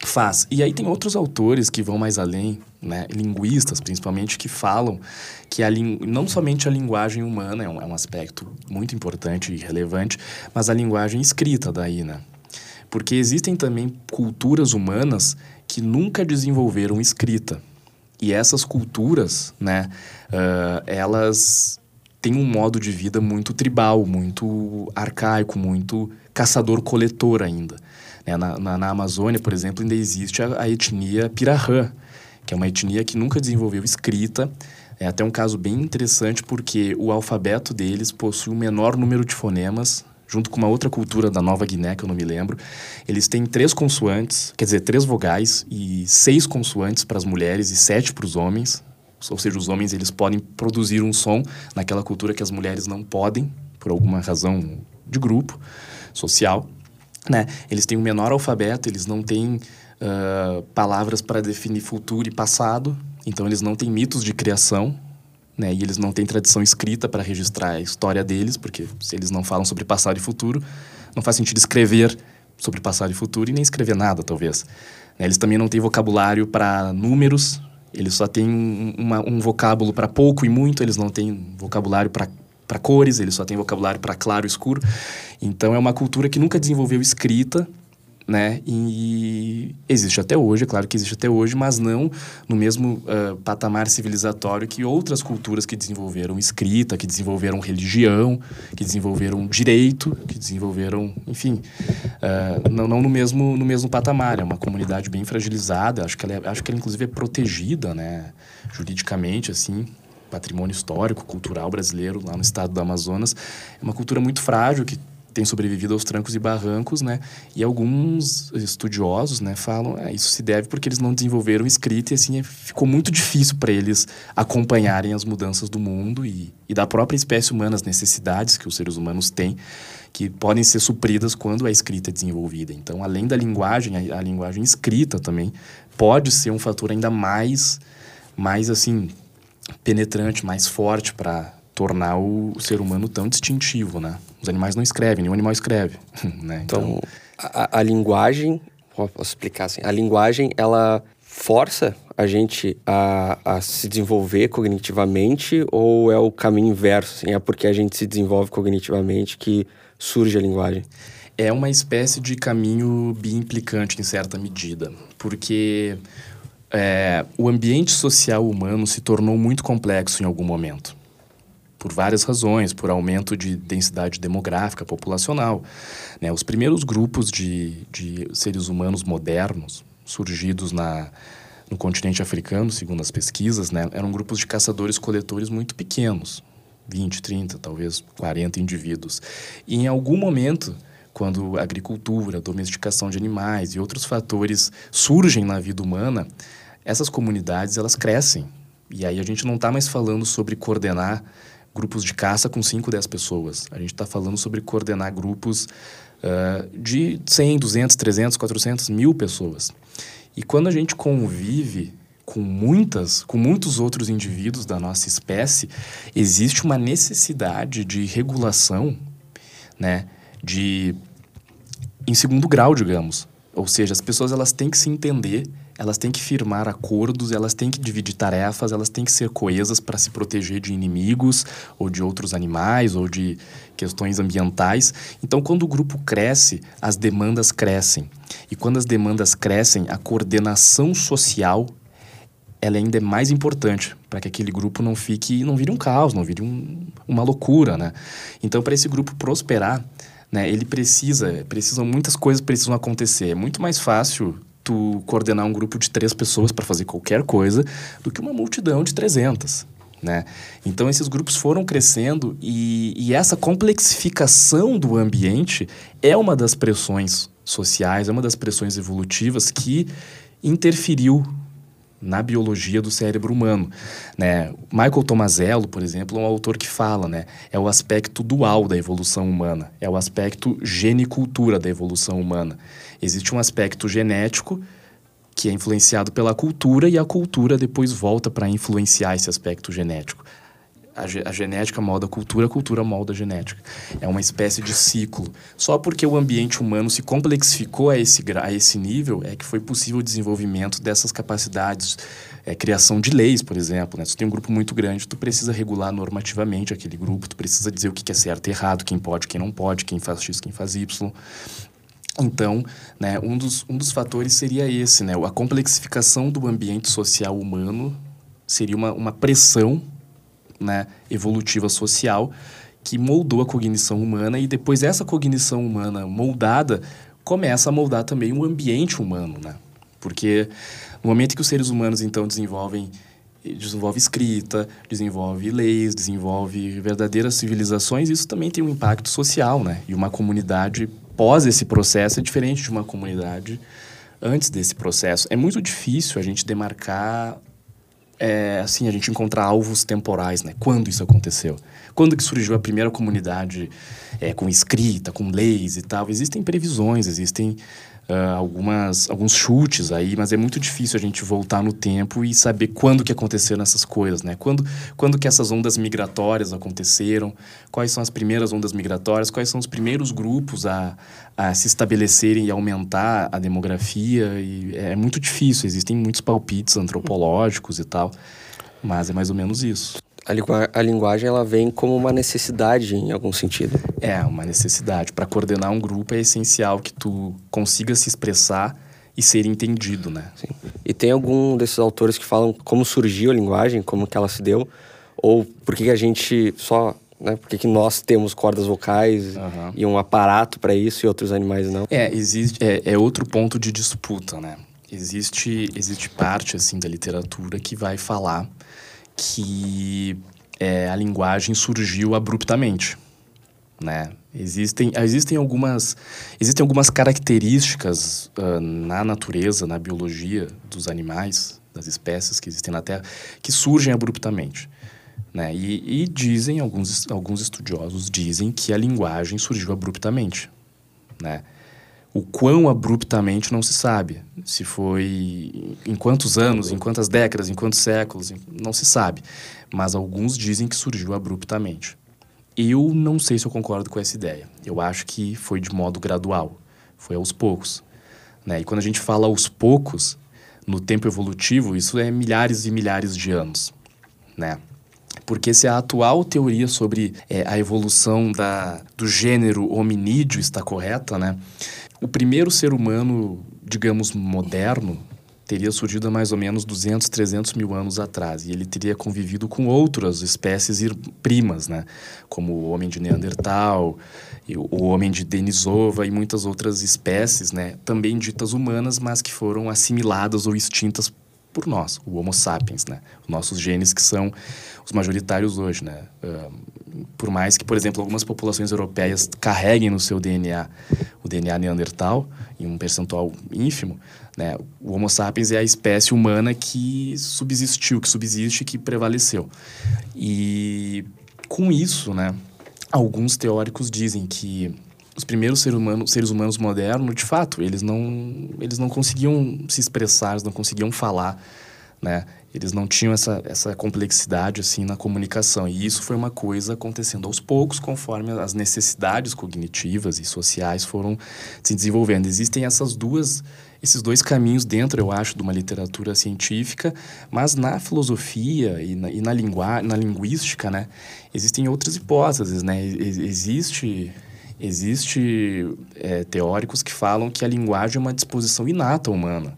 faz. E aí tem outros autores que vão mais além, né? linguistas principalmente, que falam que a não somente a linguagem humana é um, é um aspecto muito importante e relevante, mas a linguagem escrita daí, né? Porque existem também culturas humanas que nunca desenvolveram escrita. E essas culturas, né, ah, elas têm um modo de vida muito tribal, muito arcaico, muito caçador-coletor ainda. Né? Na, na, na Amazônia, por exemplo, ainda existe a, a etnia Pirahã, que é uma etnia que nunca desenvolveu escrita. É até um caso bem interessante porque o alfabeto deles possui o menor número de fonemas, junto com uma outra cultura da Nova Guiné, que eu não me lembro. Eles têm três consoantes, quer dizer, três vogais e seis consoantes para as mulheres e sete para os homens. Ou seja, os homens eles podem produzir um som naquela cultura que as mulheres não podem, por alguma razão de grupo social. Né? Eles têm um menor alfabeto, eles não têm ah, palavras para definir futuro e passado, então eles não têm mitos de criação, né? E eles não têm tradição escrita para registrar a história deles, porque se eles não falam sobre passado e futuro, não faz sentido escrever sobre passado e futuro e nem escrever nada, talvez. Né? Eles também não têm vocabulário para números, eles só têm um, uma- um vocábulo para pouco e muito, eles não têm vocabulário para cores, eles só têm vocabulário para claro e escuro. Então é uma cultura que nunca desenvolveu escrita, né? E existe até hoje, é claro que existe até hoje, mas não no mesmo ah, patamar civilizatório que outras culturas que desenvolveram escrita, que desenvolveram religião, que desenvolveram direito, que desenvolveram, enfim, ah, não, não no mesmo no mesmo patamar. É uma comunidade bem fragilizada. Acho que ela, é- acho que ela inclusive é protegida, né? Juridicamente, assim patrimônio histórico, cultural brasileiro lá no estado do Amazonas. É uma cultura muito frágil que tem sobrevivido aos trancos e barrancos, né? E alguns estudiosos, né, falam, é, isso se deve porque eles não desenvolveram escrita e assim é- ficou muito difícil para eles acompanharem as mudanças do mundo e, e da própria espécie humana, as necessidades que os seres humanos têm, que podem ser supridas quando a escrita é desenvolvida. Então, além da linguagem, a, a linguagem escrita também pode ser um fator ainda mais, mais assim, penetrante, mais forte para tornar o ser humano tão distintivo, né? Os animais não escrevem, nenhum animal escreve, *laughs* né? Então, a, a linguagem, posso explicar assim, a linguagem, ela força a gente a, a se desenvolver cognitivamente ou é o caminho inverso? Assim, é porque a gente se desenvolve cognitivamente que surge a linguagem? é uma espécie de caminho biimplicante em certa medida, porque é, o ambiente social humano se tornou muito complexo em algum momento. Por várias razões, por aumento de densidade demográfica, populacional. né? Os primeiros grupos de, de seres humanos modernos, surgidos na, no continente africano, segundo as pesquisas, né? eram grupos de caçadores-coletores muito pequenos. 20, 30, talvez 40 indivíduos. E em algum momento, quando a agricultura, a domesticação de animais e outros fatores surgem na vida humana, essas comunidades elas crescem. E aí a gente não está mais falando sobre coordenar grupos de caça com 5, 10 pessoas. A gente está falando sobre coordenar grupos uh, de 100, 200, 300, 400, mil pessoas. E quando a gente convive com muitas, com muitos outros indivíduos da nossa espécie, existe uma necessidade de regulação, né, de em segundo grau, digamos. Ou seja, as pessoas elas têm que se entender, elas têm que firmar acordos, elas têm que dividir tarefas, elas têm que ser coesas para se proteger de inimigos ou de outros animais ou de questões ambientais. Então, quando o grupo cresce, as demandas crescem. E quando as demandas crescem, a coordenação social ela ainda é mais importante para que aquele grupo não fique, não vire um caos, não vire um, uma loucura, né? Então, para esse grupo prosperar, né, ele precisa, precisam muitas coisas precisam acontecer. É muito mais fácil tu coordenar um grupo de três pessoas para fazer qualquer coisa do que uma multidão de 300. Né? Então, esses grupos foram crescendo e, e essa complexificação do ambiente é uma das pressões sociais, é uma das pressões evolutivas que interferiu na biologia do cérebro humano. Né? Michael Tomazello, por exemplo, é um autor que fala, né? é o aspecto dual da evolução humana, é o aspecto genicultura da evolução humana. Existe um aspecto genético que é influenciado pela cultura e a cultura depois volta para influenciar esse aspecto genético a, a genética molda a cultura, a cultura molda a genética. É uma espécie de ciclo. Só porque o ambiente humano se complexificou a esse, a esse nível é que foi possível o desenvolvimento dessas capacidades. É, criação de leis, por exemplo. Né? Se tu tem um grupo muito grande, tu precisa regular normativamente aquele grupo, tu precisa dizer o que é certo e errado, quem pode, quem não pode, quem faz X, quem faz Y. Então, né, um, dos, um dos fatores seria esse, né? A complexificação do ambiente social humano seria uma, uma pressão né, evolutiva social que moldou a cognição humana e depois essa cognição humana moldada começa a moldar também o ambiente humano, né? Porque no momento que os seres humanos então desenvolvem desenvolve escrita, desenvolve leis, desenvolve verdadeiras civilizações, isso também tem um impacto social, né? E uma comunidade pós esse processo é diferente de uma comunidade antes desse processo. É muito difícil a gente demarcar é, assim, a gente encontrar alvos temporais, né? Quando isso aconteceu? Quando que surgiu a primeira comunidade é, com escrita, com leis e tal? Existem previsões, existem uh, algumas, alguns chutes aí, mas é muito difícil a gente voltar no tempo e saber quando que aconteceram essas coisas, né? Quando, quando que essas ondas migratórias aconteceram, quais são as primeiras ondas migratórias, quais são os primeiros grupos a, a se estabelecerem e aumentar a demografia, e é muito difícil, existem muitos palpites antropológicos e tal, mas é mais ou menos isso a, lingu a linguagem ela vem como uma necessidade em algum sentido. É, uma necessidade. Para coordenar um grupo é essencial que tu consiga se expressar e ser entendido, né? Sim. E tem algum desses autores que falam como surgiu a linguagem, como que ela se deu, ou por que a gente só né? Por que, que nós temos cordas vocais uhum. e um aparato para isso e outros animais não? É, existe, é, é, outro ponto de disputa, né? Existe, existe parte, assim, da literatura que vai falar que é, a linguagem surgiu abruptamente, né? Existem, existem, algumas, existem algumas características uh, na natureza, na biologia dos animais, das espécies que existem na Terra, que surgem abruptamente. Né? E, e dizem, alguns, alguns estudiosos dizem que a linguagem surgiu abruptamente. Né? O quão abruptamente não se sabe. Se foi em quantos anos, em quantas décadas, em quantos séculos, não se sabe. Mas alguns dizem que surgiu abruptamente. Eu não sei se eu concordo com essa ideia. Eu acho que foi de modo gradual, foi aos poucos. Né? E quando a gente fala aos poucos, no tempo evolutivo, isso é milhares e milhares de anos. Né? Porque se a atual teoria sobre é, a evolução da, do gênero hominídeo está correta, né? O primeiro ser humano, digamos, moderno, teria surgido há mais ou menos 200, 300 mil anos atrás. E ele teria convivido com outras espécies primas, né? Como o homem de Neandertal, o homem de Denisova e muitas outras espécies, né? Também ditas humanas, mas que foram assimiladas ou extintas por nós, o Homo sapiens, né? Os nossos genes que são os majoritários hoje, né? Por mais que, por exemplo, algumas populações europeias carreguem no seu DNA o DNA neandertal, em um percentual ínfimo, né? O Homo sapiens é a espécie humana que subsistiu, que subsiste, que prevaleceu. E com isso, né? Alguns teóricos dizem que os primeiros seres humanos, seres humanos modernos, de fato, eles não, eles não conseguiam se expressar, eles não conseguiam falar, né? Eles não tinham essa, essa complexidade assim na comunicação. E isso foi uma coisa acontecendo aos poucos, conforme as necessidades cognitivas e sociais foram se desenvolvendo. Existem essas duas esses dois caminhos dentro, eu acho, de uma literatura científica, mas na filosofia e na, e na, linguagem, na linguística, né, existem outras hipóteses, né? Existe Existe é, teóricos que falam que a linguagem é uma disposição inata humana.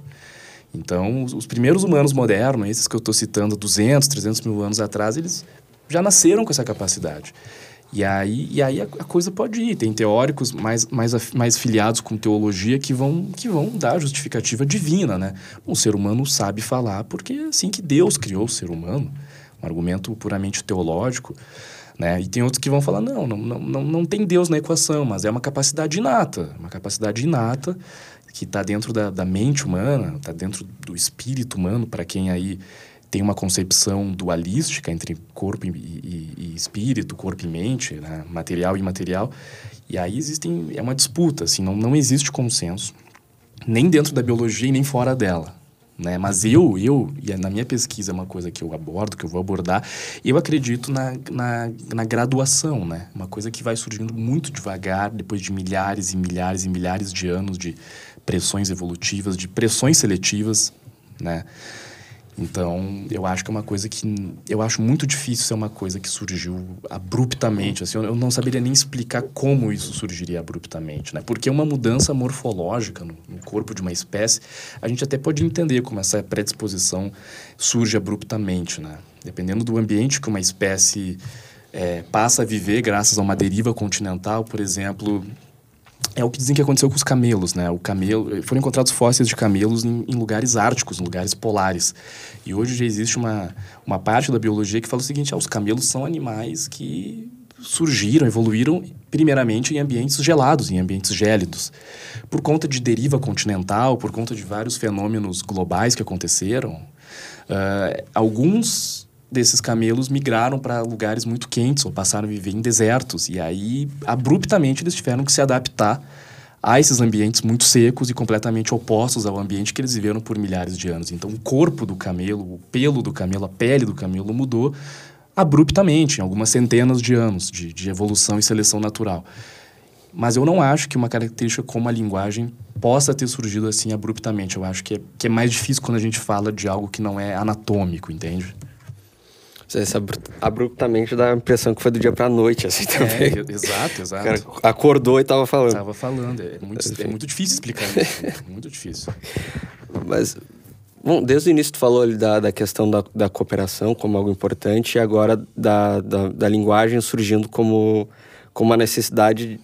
Então, os, os primeiros humanos modernos, esses que eu estou citando, 200, 300 mil anos atrás, eles já nasceram com essa capacidade. E aí, e aí a, a, coisa pode ir. Tem teóricos mais, mais, mais filiados com teologia que vão, que vão dar justificativa divina, né? O ser humano sabe falar porque é assim que Deus criou o ser humano. Um argumento puramente teológico. Né? E tem outros que vão falar, não, não, não, não tem Deus na equação, mas é uma capacidade inata, uma capacidade inata que está dentro da, da mente humana, está dentro do espírito humano, para quem aí tem uma concepção dualística entre corpo e, e, e espírito, corpo e mente, né? material e imaterial. E aí existem, é uma disputa, assim, não, não existe consenso, nem dentro da biologia e nem fora dela. Né? Mas eu, eu, e na minha pesquisa é uma coisa que eu abordo, que eu vou abordar, eu acredito na, na, na graduação, né? Uma coisa que vai surgindo muito devagar, depois de milhares e milhares e milhares de anos de pressões evolutivas, de pressões seletivas, né? Então, eu acho que é uma coisa que. Eu acho muito difícil ser uma coisa que surgiu abruptamente. Assim, eu não saberia nem explicar como isso surgiria abruptamente, né? Porque uma mudança morfológica no, no corpo de uma espécie, a gente até pode entender como essa predisposição surge abruptamente, né? Dependendo do ambiente que uma espécie é, passa a viver, graças a uma deriva continental, por exemplo, é o que dizem que aconteceu com os camelos, né? O camelo, foram encontrados fósseis de camelos em, em, lugares árticos, em lugares polares. E hoje já existe uma, uma parte da biologia que fala o seguinte: ah, os camelos são animais que surgiram, evoluíram primeiramente em ambientes gelados, em ambientes gélidos. Por conta de deriva continental, por conta de vários fenômenos globais que aconteceram, uh, alguns desses camelos migraram para lugares muito quentes ou passaram a viver em desertos. E aí, abruptamente, eles tiveram que se adaptar a esses ambientes muito secos e completamente opostos ao ambiente que eles viveram por milhares de anos. Então, o corpo do camelo, o pelo do camelo, a pele do camelo mudou abruptamente, em algumas centenas de anos de, de evolução e seleção natural. Mas eu não acho que uma característica como a linguagem possa ter surgido assim abruptamente. Eu acho que é, que é mais difícil quando a gente fala de algo que não é anatômico, entende? Esse abruptamente dá a impressão que foi do dia pra noite, assim, é, também. É, exato, exato. O cara acordou e tava falando. Tava falando. É muito, é muito difícil explicar isso. É muito difícil. Mas, bom, desde o início tu falou ali da, da questão da, da cooperação como algo importante e agora da, da, da linguagem surgindo como, como uma necessidade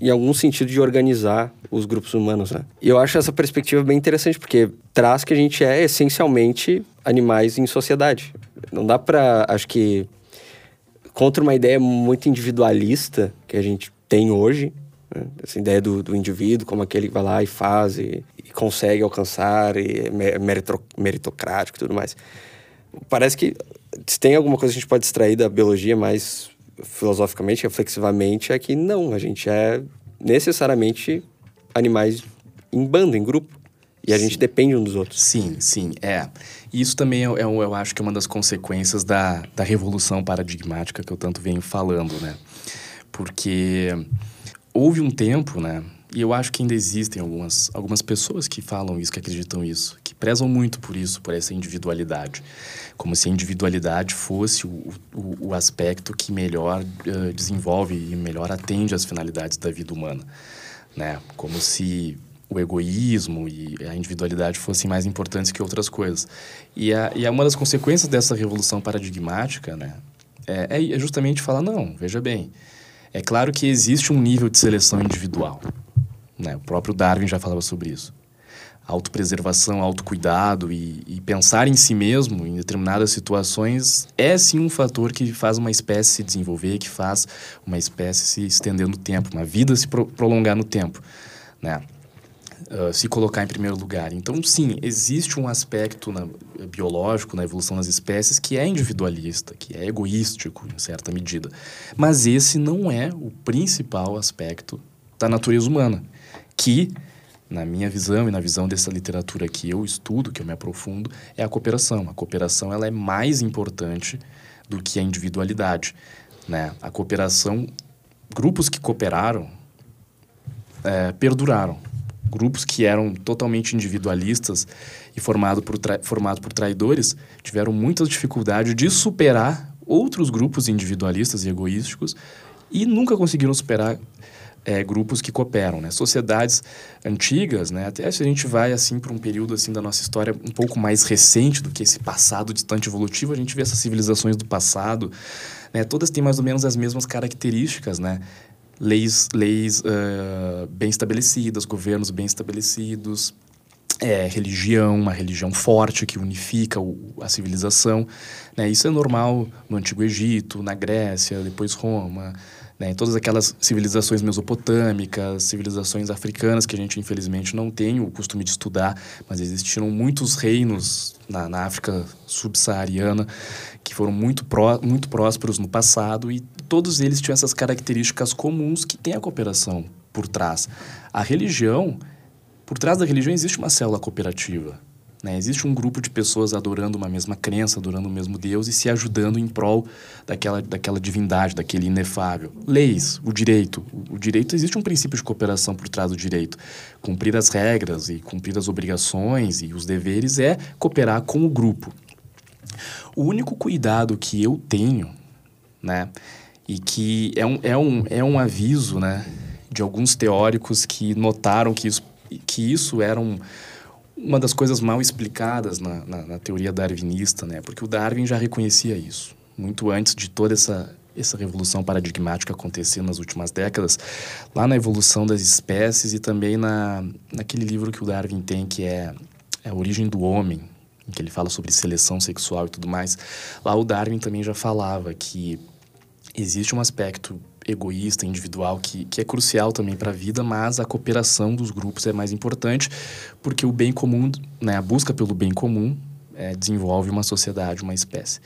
em algum sentido de organizar os grupos humanos, né? E eu acho essa perspectiva bem interessante porque traz que a gente é essencialmente animais em sociedade. Não dá para, acho que contra uma ideia muito individualista que a gente tem hoje, né? essa ideia do, do, indivíduo como aquele que vai lá e faz e, e consegue alcançar e é meritocrático e tudo mais. Parece que se tem alguma coisa que a gente pode extrair da biologia mais filosoficamente, reflexivamente, é que não, a gente é necessariamente animais em bando, em grupo. E a sim. gente depende um dos outros. Sim, sim, é. E isso também, é, é, eu acho que é uma das consequências da, da revolução paradigmática que eu tanto venho falando, né? Porque houve um tempo, né? E eu acho que ainda existem algumas, algumas pessoas que falam isso, que acreditam isso, que prezam muito por isso, por essa individualidade. Como se a individualidade fosse o, o, o aspecto que melhor uh, desenvolve e melhor atende às finalidades da vida humana. Né? Como se o egoísmo e a individualidade fossem mais importantes que outras coisas. E, a, e uma das consequências dessa revolução paradigmática né, é, é justamente falar: não, veja bem, é claro que existe um nível de seleção individual. Né? O próprio Darwin já falava sobre isso. autopreservação, autocuidado e, e pensar em si mesmo em determinadas situações é sim um fator que faz uma espécie se desenvolver, que faz uma espécie se estender no tempo, uma vida se pro prolongar no tempo, né? Se colocar em primeiro lugar. Então, sim, existe um aspecto na, biológico na evolução das espécies que é individualista, que é egoístico em certa medida. Mas esse não é o principal aspecto da natureza humana, que na minha visão e na visão dessa literatura que eu estudo, que eu me aprofundo, é a cooperação. A cooperação ela é mais importante do que a individualidade. Né? A cooperação, grupos que cooperaram é, perduraram. Grupos que eram totalmente individualistas e formados por, formado por traidores tiveram muitas dificuldades de superar outros grupos individualistas e egoísticos e nunca conseguiram superar é, grupos que cooperam, né? Sociedades antigas, né? Até se a gente vai assim para um período assim da nossa história um pouco mais recente do que esse passado distante evolutivo, a gente vê essas civilizações do passado, né? Todas têm mais ou menos as mesmas características, né? Leis, leis uh, bem estabelecidas, governos bem estabelecidos, é, religião, uma religião forte que unifica o, a civilização. Né? Isso é normal no Antigo Egito, na Grécia, depois Roma, né, todas aquelas civilizações mesopotâmicas, civilizações africanas que a gente infelizmente não tem o costume de estudar, mas existiram muitos reinos na, na África subsaariana que foram muito, pró, muito prósperos no passado e todos eles tinham essas características comuns que tem a cooperação por trás. A religião, por trás da religião existe uma célula cooperativa. Né? Existe um grupo de pessoas adorando uma mesma crença, adorando o mesmo Deus e se ajudando em prol daquela, daquela divindade, daquele inefável. Leis, o direito. O direito existe um princípio de cooperação por trás do direito. Cumprir as regras e cumprir as obrigações e os deveres é cooperar com o grupo. O único cuidado que eu tenho, né, e que é um, é um, é um aviso, né, de alguns teóricos que notaram que isso, que isso era um uma das coisas mal explicadas na, na, na, teoria darwinista, né? Porque o Darwin já reconhecia isso muito antes de toda essa essa revolução paradigmática acontecer nas últimas décadas, lá na evolução das espécies e também na naquele livro que o Darwin tem que é, é a origem do homem, em que ele fala sobre seleção sexual e tudo mais. Lá o Darwin também já falava que existe um aspecto egoísta, individual, que, que é crucial também para a vida, mas a cooperação dos grupos é mais importante, porque o bem comum, né, a busca pelo bem comum, é, desenvolve uma sociedade, uma espécie.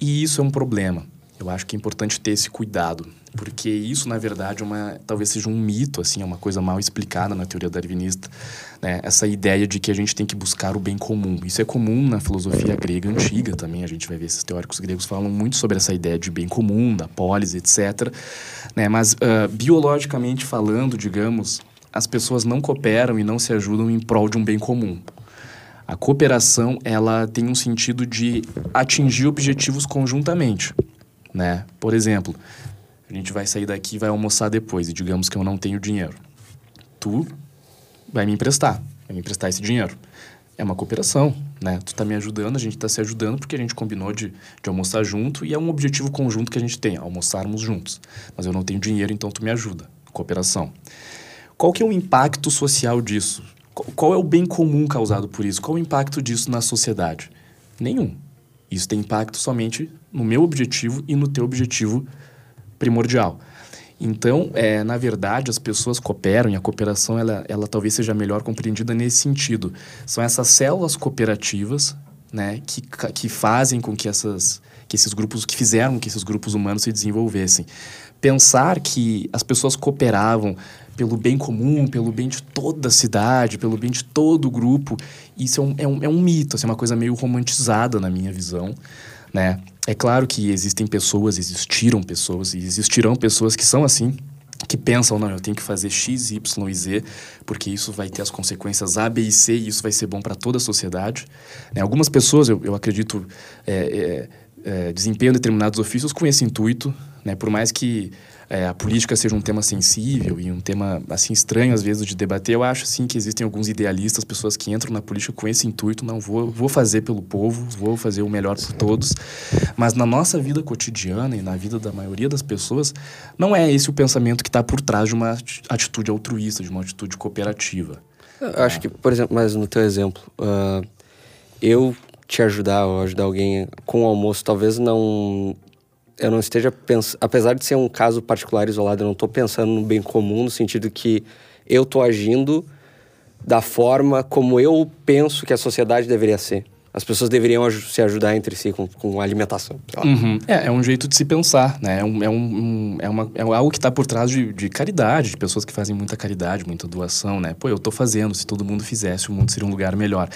E isso é um problema. Eu acho que é importante ter esse cuidado, porque isso, na verdade, é uma, talvez seja um mito, assim, é uma coisa mal explicada na teoria darwinista, né? essa ideia de que a gente tem que buscar o bem comum. Isso é comum na filosofia grega antiga também, a gente vai ver esses teóricos gregos falam muito sobre essa ideia de bem comum, da polis, etc. Né? Mas, uh, biologicamente falando, digamos, as pessoas não cooperam e não se ajudam em prol de um bem comum. A cooperação, ela tem um sentido de atingir objetivos conjuntamente né? Por exemplo, a gente vai sair daqui e vai almoçar depois e digamos que eu não tenho dinheiro. Tu vai me emprestar, vai me emprestar esse dinheiro. É uma cooperação, né? Tu tá me ajudando, a gente tá se ajudando porque a gente combinou de, de almoçar junto e é um objetivo conjunto que a gente tem, almoçarmos juntos. Mas eu não tenho dinheiro, então tu me ajuda. Cooperação. Qual que é o impacto social disso? Qual é o bem comum causado por isso? Qual o impacto disso na sociedade? Nenhum. Isso tem impacto somente no meu objetivo e no teu objetivo primordial. Então, é, na verdade, as pessoas cooperam e a cooperação ela, ela talvez seja melhor compreendida nesse sentido. São essas células cooperativas né, que, que fazem com que, essas, que esses grupos, que fizeram que esses grupos humanos se desenvolvessem. Pensar que as pessoas cooperavam pelo bem comum, pelo bem de toda a cidade, pelo bem de todo o grupo. Isso é um, é um, é um mito, assim, é uma coisa meio romantizada na minha visão, né? É claro que existem pessoas, existiram pessoas e existirão pessoas que são assim, que pensam, não, eu tenho que fazer X, Y e Z, porque isso vai ter as consequências A, B e C e isso vai ser bom para toda a sociedade. Né? Algumas pessoas, eu, eu acredito, é, é, é, desempenham determinados ofícios com esse intuito, né? por mais que é, a política seja um tema sensível e um tema assim estranho às vezes de debater, eu acho sim que existem alguns idealistas, pessoas que entram na política com esse intuito, não vou, vou fazer pelo povo, vou fazer o melhor por todos. Mas na nossa vida cotidiana e na vida da maioria das pessoas, não é esse o pensamento que está por trás de uma atitude altruísta, de uma atitude cooperativa. Eu acho que, por exemplo, mas no teu exemplo, uh, eu te ajudar ou ajudar alguém com o almoço, talvez não. Eu não esteja pensando. Apesar de ser um caso particular isolado, eu não estou pensando no bem comum, no sentido que eu estou agindo da forma como eu penso que a sociedade deveria ser as pessoas deveriam se ajudar entre si com, com alimentação. Uhum. É, é um jeito de se pensar, né? É, um, é, um, é, uma, é algo que está por trás de, de caridade, de pessoas que fazem muita caridade, muita doação, né? Pô, eu estou fazendo, se todo mundo fizesse, o mundo seria um lugar melhor.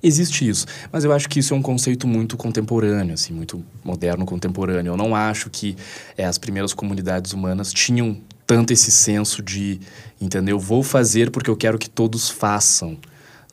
Existe isso, mas eu acho que isso é um conceito muito contemporâneo, assim, muito moderno, contemporâneo. Eu não acho que é, as primeiras comunidades humanas tinham tanto esse senso de, entendeu? Vou fazer porque eu quero que todos façam.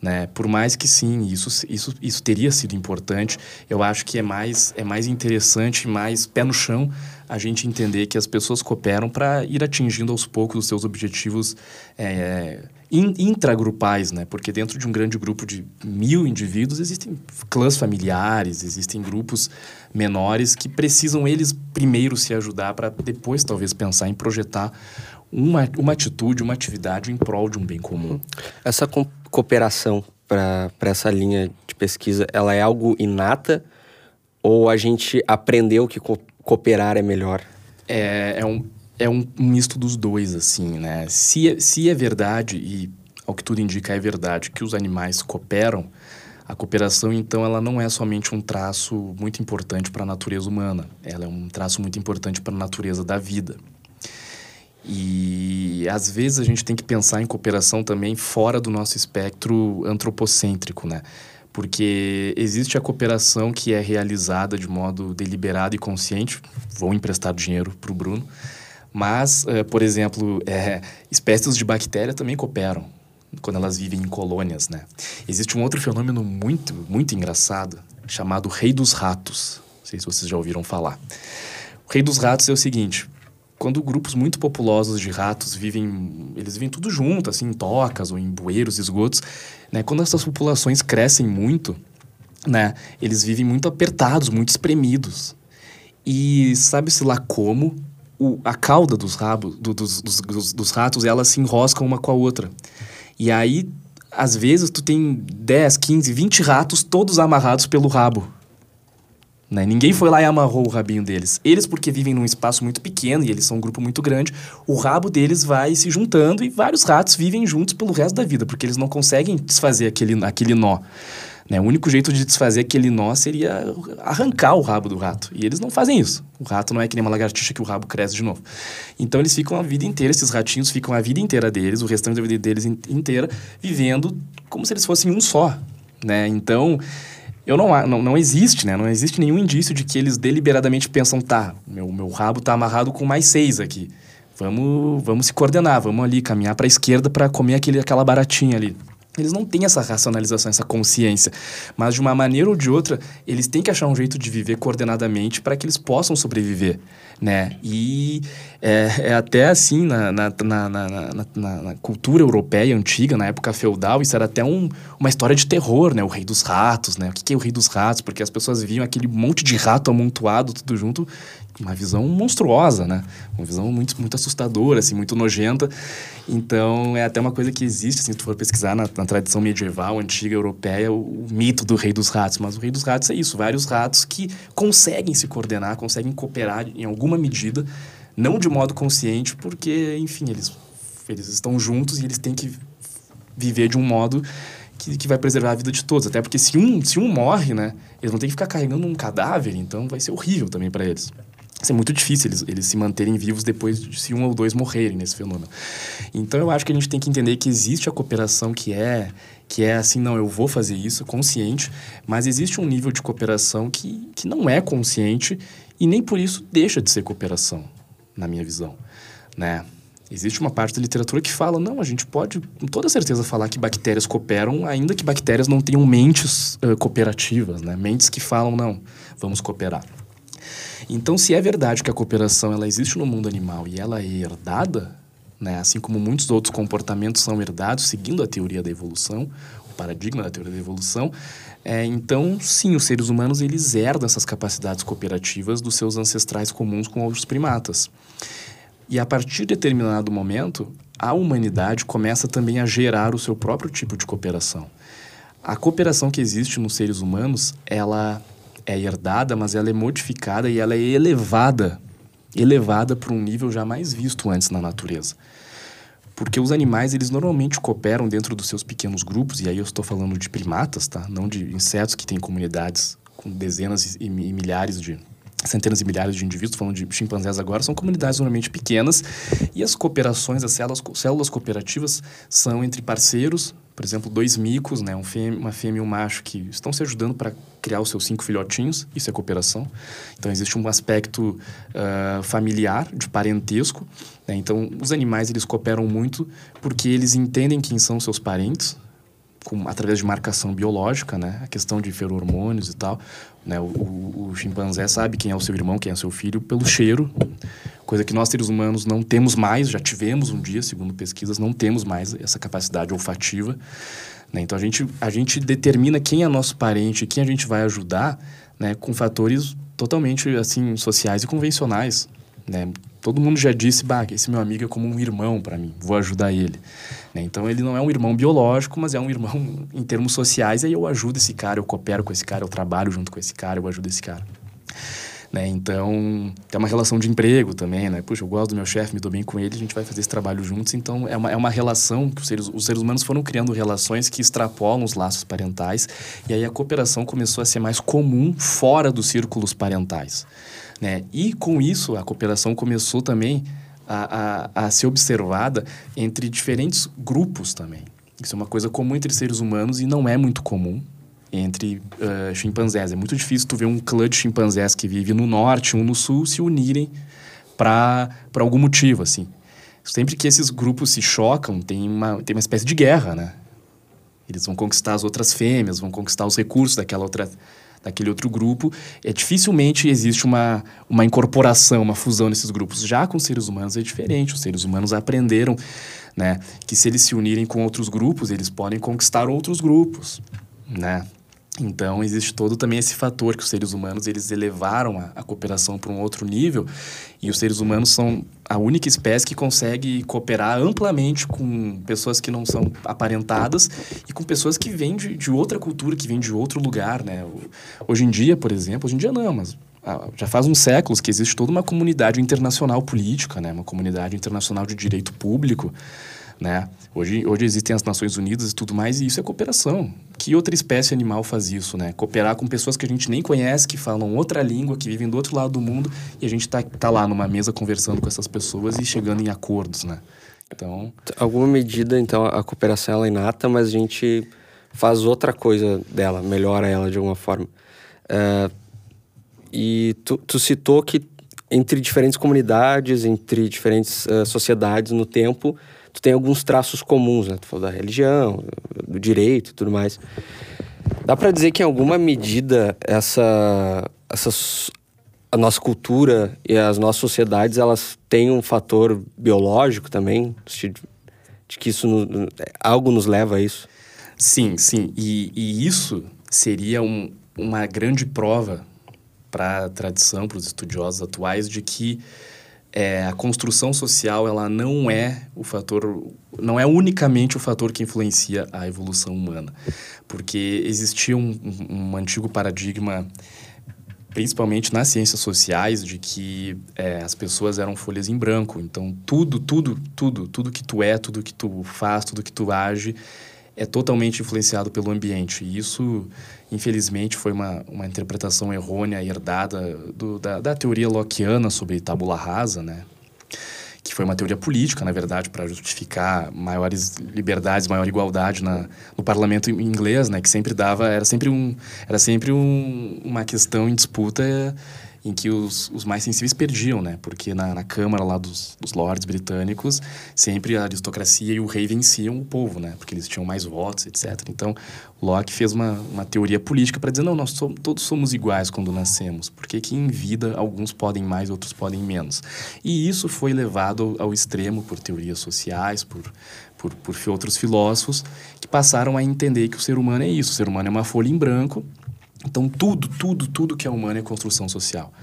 Né? Por mais que sim, isso, isso, isso teria sido importante, eu acho que é mais, é mais interessante, mais pé no chão, a gente entender que as pessoas cooperam para ir atingindo aos poucos os seus objetivos é, intragrupais, né? Porque dentro de um grande grupo de mil indivíduos existem clãs familiares, existem grupos menores que precisam eles primeiro se ajudar para depois talvez pensar em projetar uma, uma atitude, uma atividade em prol de um bem comum. Essa cooperação para essa linha de pesquisa, ela é algo inata ou a gente aprendeu que co cooperar é melhor? É, é, um, é um misto dos dois, assim, né? Se, é, se é verdade, e ao que tudo indica é verdade, que os animais cooperam, a cooperação, então, ela não é somente um traço muito importante para a natureza humana, ela é um traço muito importante para a natureza da vida. E às vezes a gente tem que pensar em cooperação também fora do nosso espectro antropocêntrico, né? Porque existe a cooperação que é realizada de modo deliberado e consciente. Vou emprestar dinheiro para o Bruno. Mas, uh, por exemplo, é, espécies de bactéria também cooperam quando elas vivem em colônias, né? Existe um outro fenômeno muito, muito engraçado chamado rei dos ratos. Não sei se vocês já ouviram falar. O rei dos ratos é o seguinte: quando grupos muito populosos de ratos vivem, eles vivem tudo junto, assim, em tocas ou em bueiros, esgotos, né? Quando essas populações crescem muito, né? Eles vivem muito apertados, muito espremidos. E sabe-se lá como o, a cauda dos rabos, do, dos, dos, dos ratos, elas se enroscam uma com a outra. E aí, às vezes, tu tem 10, 15, 20 ratos todos amarrados pelo rabo. Né? Ninguém foi lá e amarrou o rabinho deles. Eles, porque vivem num espaço muito pequeno e eles são um grupo muito grande, o rabo deles vai se juntando e vários ratos vivem juntos pelo resto da vida, porque eles não conseguem desfazer aquele, aquele nó. Né? O único jeito de desfazer aquele nó seria arrancar o rabo do rato. E eles não fazem isso. O rato não é que nem uma lagartixa que o rabo cresce de novo. Então eles ficam a vida inteira, esses ratinhos ficam a vida inteira deles, o restante da vida deles inteira, vivendo como se eles fossem um só. Né? Então eu não, não, não existe, né? Não existe nenhum indício de que eles deliberadamente pensam, tá, meu, meu rabo tá amarrado com mais seis aqui. Vamos, vamos se coordenar, vamos ali caminhar para a esquerda para comer aquele, aquela baratinha ali. Eles não têm essa racionalização, essa consciência. Mas, de uma maneira ou de outra, eles têm que achar um jeito de viver coordenadamente para que eles possam sobreviver. Né? E é, é até assim, na na, na, na, na, cultura europeia antiga, na época feudal, isso era até um, uma história de terror, né? O rei dos ratos, né? O que é o rei dos ratos? Porque as pessoas viam aquele monte de rato amontoado, tudo junto, uma visão monstruosa, né? Uma visão muito, muito assustadora, assim, muito nojenta. Então, é até uma coisa que existe, assim, se tu for pesquisar na, na tradição medieval, antiga, europeia, o, o, mito do rei dos ratos. Mas o rei dos ratos é isso, vários ratos que conseguem se coordenar, conseguem cooperar em alguma medida, não de modo consciente, porque, enfim, eles, eles estão juntos e eles têm que viver de um modo que, que vai preservar a vida de todos. Até porque se um, se um morre, né, eles vão ter que ficar carregando um cadáver, então vai ser horrível também para eles ser muito difícil eles, eles se manterem vivos depois de se um ou dois morrerem nesse fenômeno. Então eu acho que a gente tem que entender que existe a cooperação que é que é assim, não, eu vou fazer isso, consciente, mas existe um nível de cooperação que, que não é consciente e nem por isso deixa de ser cooperação, na minha visão, né? Existe uma parte da literatura que fala, não, a gente pode com toda certeza falar que bactérias cooperam, ainda que bactérias não tenham mentes uh, cooperativas, né? Mentes que falam, não, vamos cooperar. Então, se é verdade que a cooperação ela existe no mundo animal e ela é herdada, né, assim como muitos outros comportamentos são herdados, seguindo a teoria da evolução, o paradigma da teoria da evolução, é, então, sim, os seres humanos eles herdam essas capacidades cooperativas dos seus ancestrais comuns com outros primatas. E a partir de determinado momento, a humanidade começa também a gerar o seu próprio tipo de cooperação. A cooperação que existe nos seres humanos, ela é herdada, mas ela é modificada e ela é elevada, elevada para um nível jamais visto antes na natureza. Porque os animais, eles normalmente cooperam dentro dos seus pequenos grupos, e aí eu estou falando de primatas, tá? Não de insetos que têm comunidades com dezenas e milhares de centenas de milhares de indivíduos, falando de chimpanzés agora, são comunidades normalmente pequenas e as cooperações, as células, células cooperativas são entre parceiros, por exemplo, dois micos, né, um fêmea, uma fêmea e um macho que estão se ajudando para criar os seus cinco filhotinhos, isso é cooperação. Então, existe um aspecto uh, familiar, de parentesco. Né? Então, os animais, eles cooperam muito porque eles entendem quem são seus parentes, com, através de marcação biológica, né? A questão de feromônios e tal. Né? O, o, o, chimpanzé sabe quem é o seu irmão, quem é o seu filho, pelo cheiro, coisa que nós, seres humanos, não temos mais, já tivemos um dia, segundo pesquisas, não temos mais essa capacidade olfativa. Né? Então, a gente, a gente determina quem é nosso parente, quem a gente vai ajudar, né? com fatores totalmente, assim, sociais e convencionais. Né? Todo mundo já disse, bah, esse meu amigo é como um irmão para mim, vou ajudar ele. Né? Então ele não é um irmão biológico, mas é um irmão *laughs* em termos sociais, aí eu ajudo esse cara, eu coopero com esse cara, eu trabalho junto com esse cara, eu ajudo esse cara. Né? Então, tem uma relação de emprego também, né? Puxa, eu gosto do meu chefe, me dou bem com ele, a gente vai fazer esse trabalho juntos. Então, é uma, é uma relação que os seres, os seres humanos foram criando relações que extrapolam os laços parentais. E aí a cooperação começou a ser mais comum fora dos círculos parentais. Né? E com isso, a cooperação começou também a, a, a ser observada entre diferentes grupos também. Isso é uma coisa comum entre seres humanos e não é muito comum entre uh, chimpanzés. É muito difícil tu ver um clã de chimpanzés que vive no norte, um no sul, se unirem para algum motivo, assim. Sempre que esses grupos se chocam, tem uma, tem uma espécie de guerra, né? Eles vão conquistar as outras fêmeas, vão conquistar os recursos daquela outra daquele outro grupo, é, dificilmente existe uma, uma incorporação, uma fusão nesses grupos. Já com seres humanos é diferente. Os seres humanos aprenderam né, que se eles se unirem com outros grupos, eles podem conquistar outros grupos. Né? Então, existe todo também esse fator que os seres humanos eles elevaram a, a cooperação para um outro nível e os seres humanos são a única espécie que consegue cooperar amplamente com pessoas que não são aparentadas e com pessoas que vêm de, de outra cultura, que vêm de outro lugar, né? Hoje em dia, por exemplo, hoje em dia não, mas ah, já faz uns séculos que existe toda uma comunidade internacional política, né? Uma comunidade internacional de direito público, né? Hoje, hoje existem as Nações Unidas e tudo mais, e isso é cooperação. Que outra espécie animal faz isso, né? Cooperar com pessoas que a gente nem conhece, que falam outra língua, que vivem do outro lado do mundo, e a gente tá, tá lá numa mesa conversando com essas pessoas e chegando em acordos, né? Então... Alguma medida, então, a cooperação ela é inata, mas a gente faz outra coisa dela, melhora ela de alguma forma. Uh, e tu, tu citou que entre diferentes comunidades, entre diferentes uh, sociedades no tempo, tu tem alguns traços comuns, né? Tu falou da religião, do direito e tudo mais. Dá para dizer que em alguma medida essa, essa a nossa cultura e as nossas sociedades elas têm um fator biológico também de, de que isso algo nos leva a isso. Sim, sim. E, e isso seria um, uma grande prova para a tradição, para os estudiosos atuais, de que é, a construção social ela não é o fator, não é unicamente o fator que influencia a evolução humana, porque existia um, um, antigo paradigma, principalmente nas ciências sociais, de que é, as pessoas eram folhas em branco. Então tudo, tudo, tudo, tudo que tu é, tudo que tu faz, tudo que tu age é totalmente influenciado pelo ambiente. E isso, infelizmente, foi uma, uma interpretação errônea herdada do, da, da teoria lockeana sobre tabula rasa, né? que foi uma teoria política, na verdade, para justificar maiores liberdades, maior igualdade na, no parlamento inglês, né, que sempre dava, era sempre, um, era sempre um, uma questão em disputa em que os, os mais sensíveis perdiam, né? Porque na, na Câmara lá dos, dos lords britânicos, sempre a aristocracia e o rei venciam o povo, né? Porque eles tinham mais votos, etc. Então, Locke fez uma, uma teoria política para dizer, não, nós somos, todos somos iguais quando nascemos. Porque que em vida alguns podem mais, outros podem menos. E isso foi levado ao, ao extremo por teorias sociais, por, por, por outros filósofos, que passaram a entender que o ser humano é isso. O ser humano é uma folha em branco, então, tudo, tudo, tudo que é humano é construção social.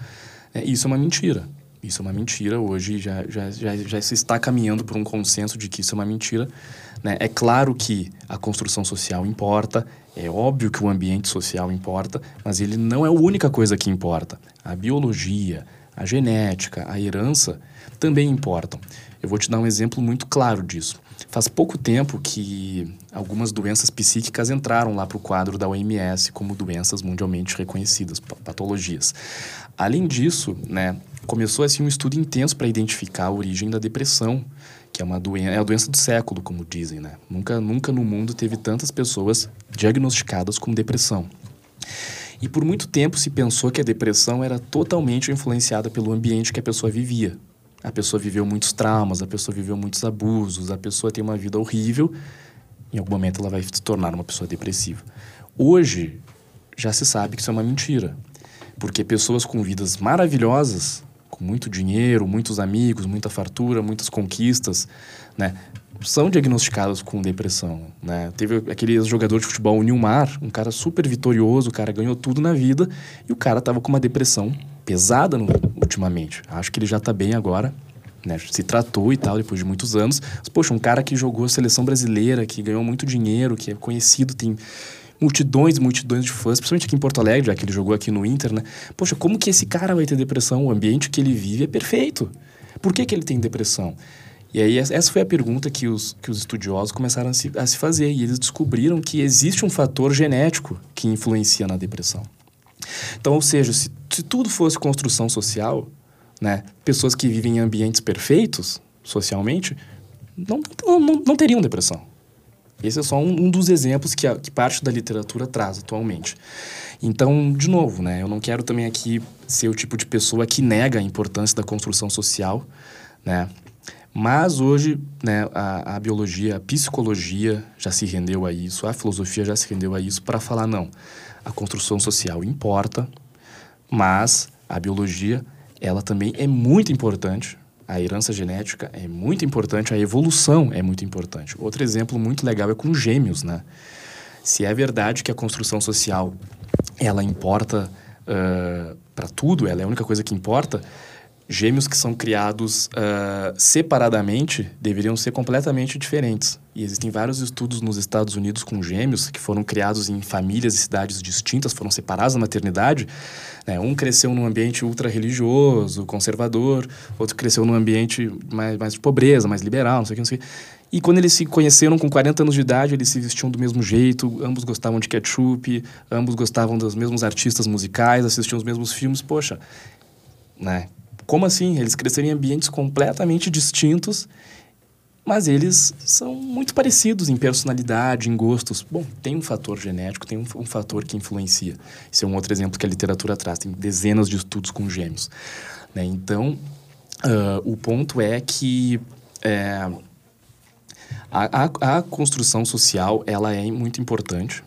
É, isso é uma mentira. Isso é uma mentira. Hoje já, já, já, já se está caminhando por um consenso de que isso é uma mentira. Né? É claro que a construção social importa, é óbvio que o ambiente social importa, mas ele não é a única coisa que importa. A biologia, a genética, a herança também importam. Eu vou te dar um exemplo muito claro disso. Faz pouco tempo que algumas doenças psíquicas entraram lá para o quadro da OMS como doenças mundialmente reconhecidas, patologias. Além disso, né, começou assim um estudo intenso para identificar a origem da depressão, que é uma doença, é a doença do século, como dizem, né? Nunca, nunca no mundo teve tantas pessoas diagnosticadas com depressão. E por muito tempo se pensou que a depressão era totalmente influenciada pelo ambiente que a pessoa vivia. A pessoa viveu muitos traumas, a pessoa viveu muitos abusos, a pessoa tem uma vida horrível, em algum momento ela vai se tornar uma pessoa depressiva. Hoje, já se sabe que isso é uma mentira. Porque pessoas com vidas maravilhosas, com muito dinheiro, muitos amigos, muita fartura, muitas conquistas, né, são diagnosticadas com depressão, né? Teve aquele jogador de futebol, o Nilmar, um cara super vitorioso, o cara ganhou tudo na vida e o cara tava com uma depressão pesada no, ultimamente. Acho que ele já tá bem agora, né? Se tratou e tal, depois de muitos anos. Mas, poxa, um cara que jogou a seleção brasileira, que ganhou muito dinheiro, que é conhecido, tem multidões multidões de fãs, principalmente aqui em Porto Alegre, já que ele jogou aqui no Inter, né? Poxa, como que esse cara vai ter depressão? O ambiente que ele vive é perfeito. Por que, que ele tem depressão? E aí, essa foi a pergunta que os, que os estudiosos começaram a se, a se fazer. E eles descobriram que existe um fator genético que influencia na depressão. Então, ou seja, se, se tudo fosse construção social, né, pessoas que vivem em ambientes perfeitos, socialmente, não, não, não teriam depressão. Esse é só um, um dos exemplos que, a, que parte da literatura traz atualmente. Então, de novo, né, eu não quero também aqui ser o tipo de pessoa que nega a importância da construção social, né? Mas hoje, né, a, a biologia, a psicologia já se rendeu a isso, a filosofia já se rendeu a isso para falar não. A construção social importa, mas a biologia, ela também é muito importante. A herança genética é muito importante, a evolução é muito importante. Outro exemplo muito legal é com gêmeos, né? Se é verdade que a construção social ela importa uh, para tudo, ela é a única coisa que importa, gêmeos que são criados uh, separadamente deveriam ser completamente diferentes. E existem vários estudos nos Estados Unidos com gêmeos que foram criados em famílias e cidades distintas, foram separados na maternidade. Né? Um cresceu num ambiente ultra-religioso, conservador, outro cresceu num ambiente mais, mais de pobreza, mais liberal, não sei o que, não sei o que. E quando eles se conheceram com 40 anos de idade, eles se vestiam do mesmo jeito, ambos gostavam de ketchup, ambos gostavam dos mesmos artistas musicais, assistiam os mesmos filmes. Poxa, né? Como assim? Eles cresceram em ambientes completamente distintos, mas eles são muito parecidos em personalidade, em gostos. Bom, tem um fator genético, tem um, um fator que influencia. Esse é um outro exemplo que a literatura traz. Tem dezenas de estudos com gêmeos. Né? Então, uh, o ponto é que é, a, a, a, construção social ela é muito importante,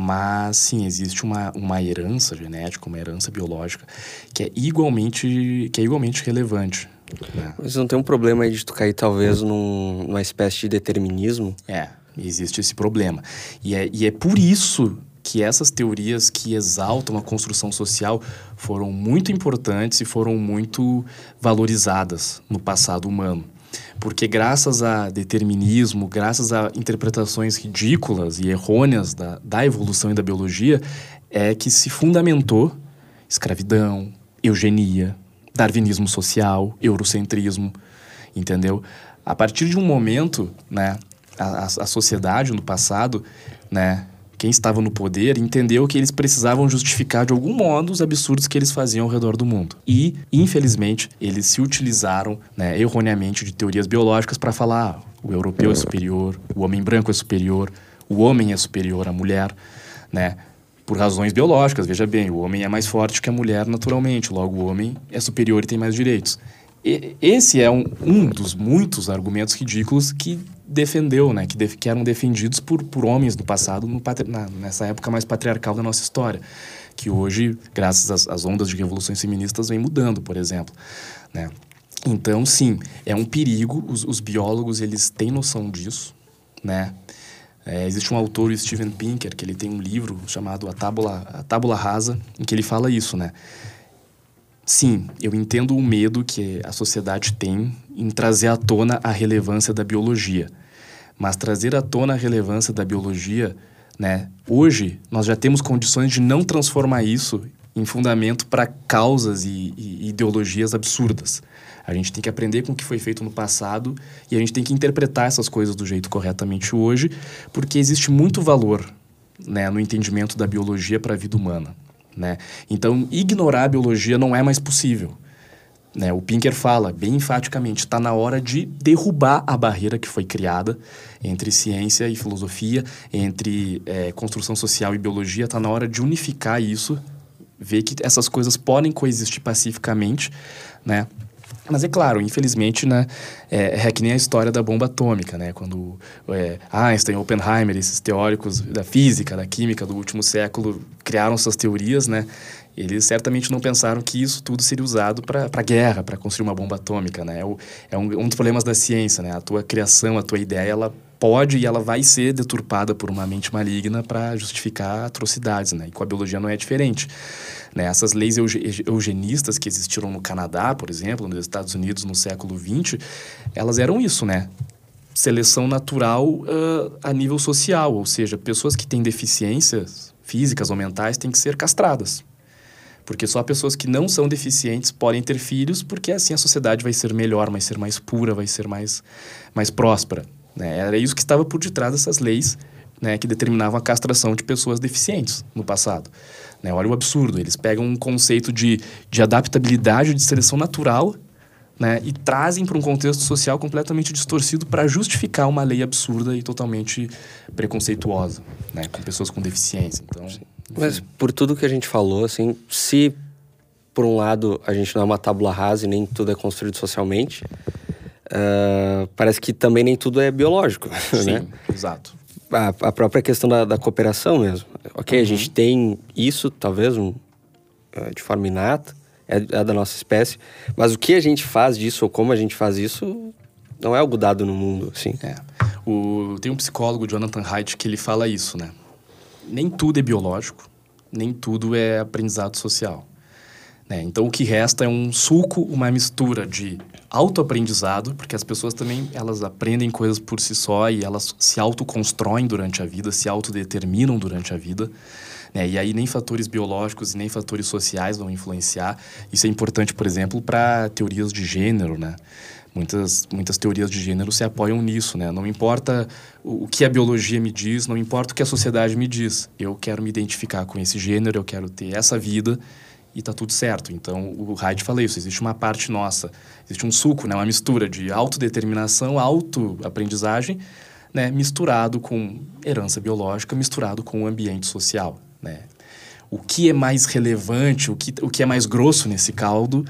mas sim, existe uma, uma herança genética, uma herança biológica que é igualmente, que é igualmente relevante. Né? Mas não tem um problema aí de tu cair talvez num, numa espécie de determinismo? É, existe esse problema. E é, e é por isso que essas teorias que exaltam a construção social foram muito importantes e foram muito valorizadas no passado humano. Porque graças a determinismo, graças a interpretações ridículas e errôneas da, da evolução e da biologia, é que se fundamentou escravidão, eugenia, darwinismo social, eurocentrismo, entendeu? A partir de um momento, né, a, a sociedade no passado, né, quem estava no poder entendeu que eles precisavam justificar de algum modo os absurdos que eles faziam ao redor do mundo. E, infelizmente, eles se utilizaram né, erroneamente de teorias biológicas para falar ah, o europeu é superior, o homem branco é superior, o homem é superior à mulher, né? Por razões biológicas, veja bem, o homem é mais forte que a mulher naturalmente, logo o homem é superior e tem mais direitos. E, esse é um, um dos muitos argumentos ridículos que defendeu, né, que, que eram defendidos por, por homens do passado no, na, nessa época mais patriarcal da nossa história, que hoje, graças às, às ondas de revoluções feministas, vem mudando, por exemplo, né? Então, sim, é um perigo. Os, os biólogos eles têm noção disso, né? É, existe um autor, Steven Pinker, que ele tem um livro chamado A Tábula, A Tábula Rasa, em que ele fala isso, né? Sim, eu entendo o medo que a sociedade tem em trazer à tona a relevância da biologia. Mas trazer à tona a relevância da biologia, né? Hoje nós já temos condições de não transformar isso em fundamento para causas e, e, ideologias absurdas. A gente tem que aprender com o que foi feito no passado e a gente tem que interpretar essas coisas do jeito corretamente hoje, porque existe muito valor né, no entendimento da biologia para a vida humana. Né? Então, ignorar a biologia não é mais possível. Né? O Pinker fala bem enfaticamente: está na hora de derrubar a barreira que foi criada entre ciência e filosofia, entre é, construção social e biologia. Está na hora de unificar isso, ver que essas coisas podem coexistir pacificamente, né? Mas é claro, infelizmente, né, é, é que nem a história da bomba atômica, né? Quando é, Einstein, Oppenheimer, esses teóricos da física, da química do último século criaram suas teorias, né? Eles certamente não pensaram que isso tudo seria usado para guerra, para construir uma bomba atômica, né? É, o, é um, um dos problemas da ciência, né? A tua criação, a tua ideia, ela pode e ela vai ser deturpada por uma mente maligna para justificar atrocidades, né? E com a biologia não é diferente. Né? Essas leis eugenistas que existiram no Canadá, por exemplo, nos Estados Unidos no século XX, elas eram isso, né? Seleção natural uh, a nível social, ou seja, pessoas que têm deficiências físicas ou mentais têm que ser castradas. Porque só pessoas que não são deficientes podem ter filhos, porque assim a sociedade vai ser melhor, vai ser mais pura, vai ser mais, mais próspera. Né? Era isso que estava por detrás dessas leis né, que determinavam a castração de pessoas deficientes no passado. Né? Olha o absurdo, eles pegam um conceito de, de adaptabilidade de seleção natural né, e trazem para um contexto social completamente distorcido para justificar uma lei absurda e totalmente preconceituosa, né, com pessoas com deficiência. Então, Mas por tudo que a gente falou, assim, se por um lado a gente não é uma tábula rasa e nem tudo é construído socialmente, uh, parece que também nem tudo é biológico, *laughs* Sim, né? exato a, a própria questão da, da, cooperação mesmo. Ok, uhum. a gente tem isso, talvez, um, eh, de forma inata, é, é, da nossa espécie, mas o que a gente faz disso ou como a gente faz isso não é algo dado no mundo, assim. É. O, tem um psicólogo, Jonathan Haidt, que ele fala isso, né? Nem tudo é biológico, nem tudo é aprendizado social. Né? Então, o que resta é um suco, uma mistura de autoaprendizado, porque as pessoas também elas aprendem coisas por si só e elas se autoconstroem durante a vida, se autodeterminam durante a vida. Né? E aí nem fatores biológicos e nem fatores sociais vão influenciar. Isso é importante, por exemplo, para teorias de gênero, né? Muitas, muitas teorias de gênero se apoiam nisso, né? Não importa o, o que a biologia me diz, não importa o que a sociedade me diz. Eu quero me identificar com esse gênero, eu quero ter essa vida e tá tudo certo. Então, o Hyde fala isso, existe uma parte nossa, existe um suco, né, uma mistura de autodeterminação, autoaprendizagem, né, misturado com herança biológica, misturado com o ambiente social, né? O que é mais relevante, o que, o que é mais grosso nesse caldo,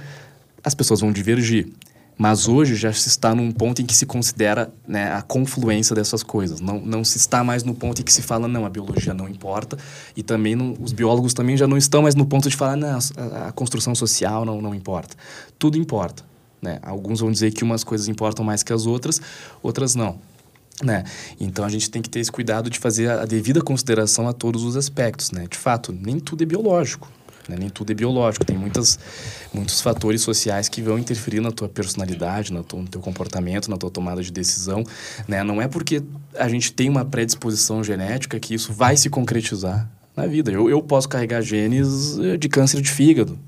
as pessoas vão divergir. Mas hoje já se está num ponto em que se considera né, a confluência dessas coisas. Não, não se está mais no ponto em que se fala, não, a biologia não importa. E também não, os biólogos também já não estão mais no ponto de falar, não, a, a construção social não, não importa. Tudo importa. Né? Alguns vão dizer que umas coisas importam mais que as outras, outras não. Né? Então a gente tem que ter esse cuidado de fazer a devida consideração a todos os aspectos. Né? De fato, nem tudo é biológico. Né? Nem tudo é biológico, tem muitas, muitos fatores sociais que vão interferir na tua personalidade, no teu, no teu comportamento, na tua tomada de decisão. Né? Não é porque a gente tem uma predisposição genética que isso vai se concretizar na vida. Eu, eu posso carregar genes eh, de câncer de fígado.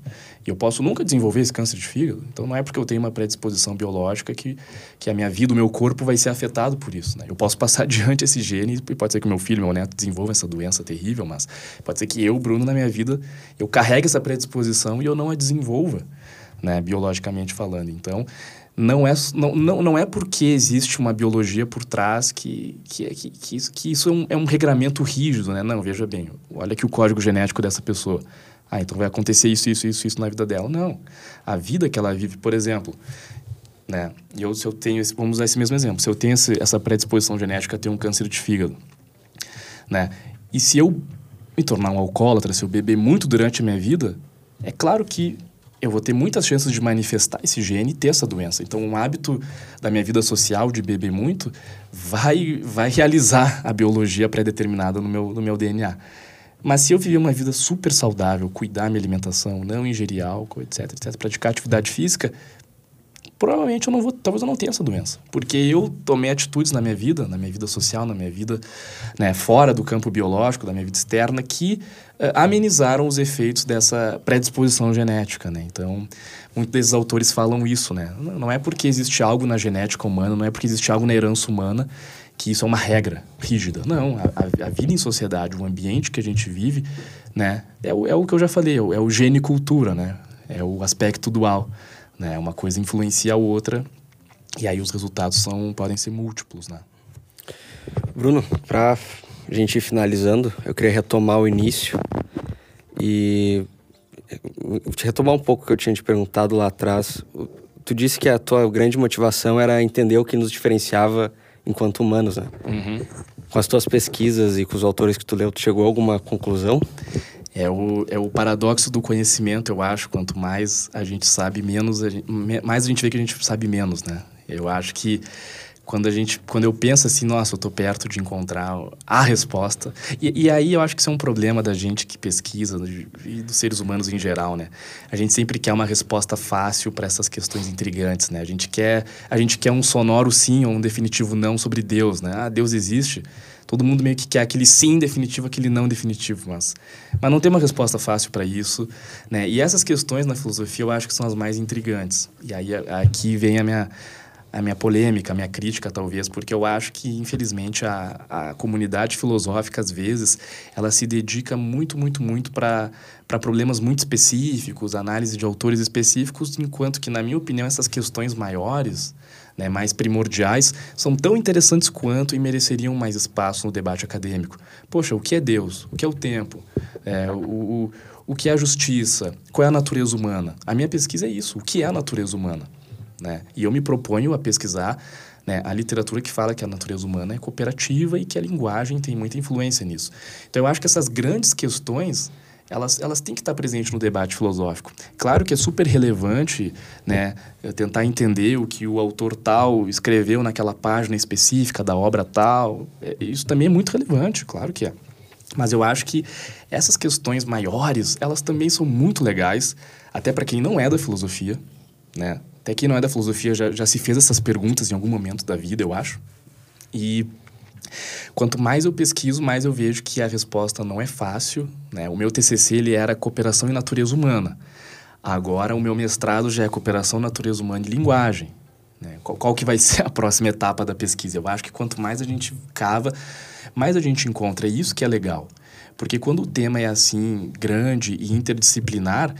E eu posso nunca desenvolver esse câncer de fígado. Então não é porque eu tenho uma predisposição biológica que, que a minha vida, o meu corpo vai ser afetado por isso. Né? Eu posso passar *laughs* adiante esse gene e pode ser que meu filho, meu neto desenvolva essa doença terrível, mas pode ser que eu, Bruno, na minha vida, eu carregue essa predisposição e eu não a desenvolva, né? biologicamente falando. Então não é, não, não, não é porque existe uma biologia por trás que, que, que, que isso, que isso é, um, é um regramento rígido, né? Não, veja bem, olha aqui o código genético dessa pessoa. Ah, então vai acontecer isso, isso, isso, isso na vida dela. Não. A vida que ela vive, por exemplo, né? Eu, se eu tenho, esse, vamos usar esse mesmo exemplo. Se eu tenho esse, essa predisposição genética a ter um câncer de fígado, né? E se eu me tornar um alcoólatra, se eu beber muito durante a minha vida, é claro que eu vou ter muitas chances de manifestar esse gene e ter essa doença. Então, um hábito da minha vida social de beber muito vai, vai realizar a biologia pré-determinada no meu, no meu DNA. Mas se eu viver uma vida super saudável, cuidar da minha alimentação, não ingerir álcool, etc, etc, praticar atividade física, provavelmente eu não vou, talvez eu não tenha essa doença. Porque eu tomei atitudes na minha vida, na minha vida social, na minha vida né, fora do campo biológico, da minha vida externa, que uh, amenizaram os efeitos dessa predisposição genética, né? Então, muitos desses autores falam isso, né? Não é porque existe algo na genética humana, não é porque existe algo na herança humana que isso é uma regra rígida. Não, a, a, vida em sociedade, o ambiente que a gente vive, né, é o, é o que eu já falei, é o, é o gene cultura, né? É o aspecto dual, né? Uma coisa influencia a outra e aí os resultados são podem ser múltiplos, né? Bruno, para a gente ir finalizando, eu queria retomar o início e retomar um pouco o que eu tinha te perguntado lá atrás. Tu disse que a tua grande motivação era entender o que nos diferenciava enquanto humanos, né? Uhum. Com as tuas pesquisas e com os autores que tu leu, tu chegou a alguma conclusão? É o, é o paradoxo do conhecimento, eu acho. Quanto mais a gente sabe, menos a gente, mais a gente vê que a gente sabe menos, né? Eu acho que quando a gente quando eu penso assim nossa eu estou perto de encontrar a resposta. E, e, aí eu acho que isso é um problema da gente que pesquisa e dos seres humanos em geral né? A gente sempre quer uma resposta fácil para essas questões intrigantes né? A gente quer a gente quer um sonoro sim ou um definitivo não sobre Deus né? Ah Deus existe? Todo mundo meio que quer aquele sim definitivo aquele não definitivo mas mas não tem uma resposta fácil para isso né? E essas questões na filosofia eu acho que são as mais intrigantes. E aí aqui vem a minha a minha polêmica, a minha crítica, talvez, porque eu acho que, infelizmente, a, a comunidade filosófica, às vezes, ela se dedica muito, muito, muito para problemas muito específicos, análise de autores específicos, enquanto que, na minha opinião, essas questões maiores, né, mais primordiais, são tão interessantes quanto e mereceriam mais espaço no debate acadêmico. Poxa, o que é Deus? O que é o tempo? É, o, o, o que é a justiça? Qual é a natureza humana? A minha pesquisa é isso. O que é a natureza humana? Né? E eu me proponho a pesquisar né, a literatura que fala que a natureza humana é cooperativa e que a linguagem tem muita influência nisso. Então, eu acho que essas grandes questões elas, elas têm que estar presentes no debate filosófico. Claro que é super relevante né, tentar entender o que o autor tal escreveu naquela página específica da obra tal. É, isso também é muito relevante, claro que é. Mas eu acho que essas questões maiores, elas também são muito legais, até para quem não é da filosofia, né? Até quem não é da filosofia já, já se fez essas perguntas em algum momento da vida, eu acho. E quanto mais eu pesquiso, mais eu vejo que a resposta não é fácil. Né? O meu TCC ele era cooperação e natureza humana. Agora o meu mestrado já é cooperação, natureza humana e linguagem. Né? Qual, qual, que vai *laughs* ser a próxima etapa da pesquisa? Eu acho que quanto mais a gente cava, mais a gente encontra. E isso que é legal. Porque quando o tema é assim, grande e interdisciplinar,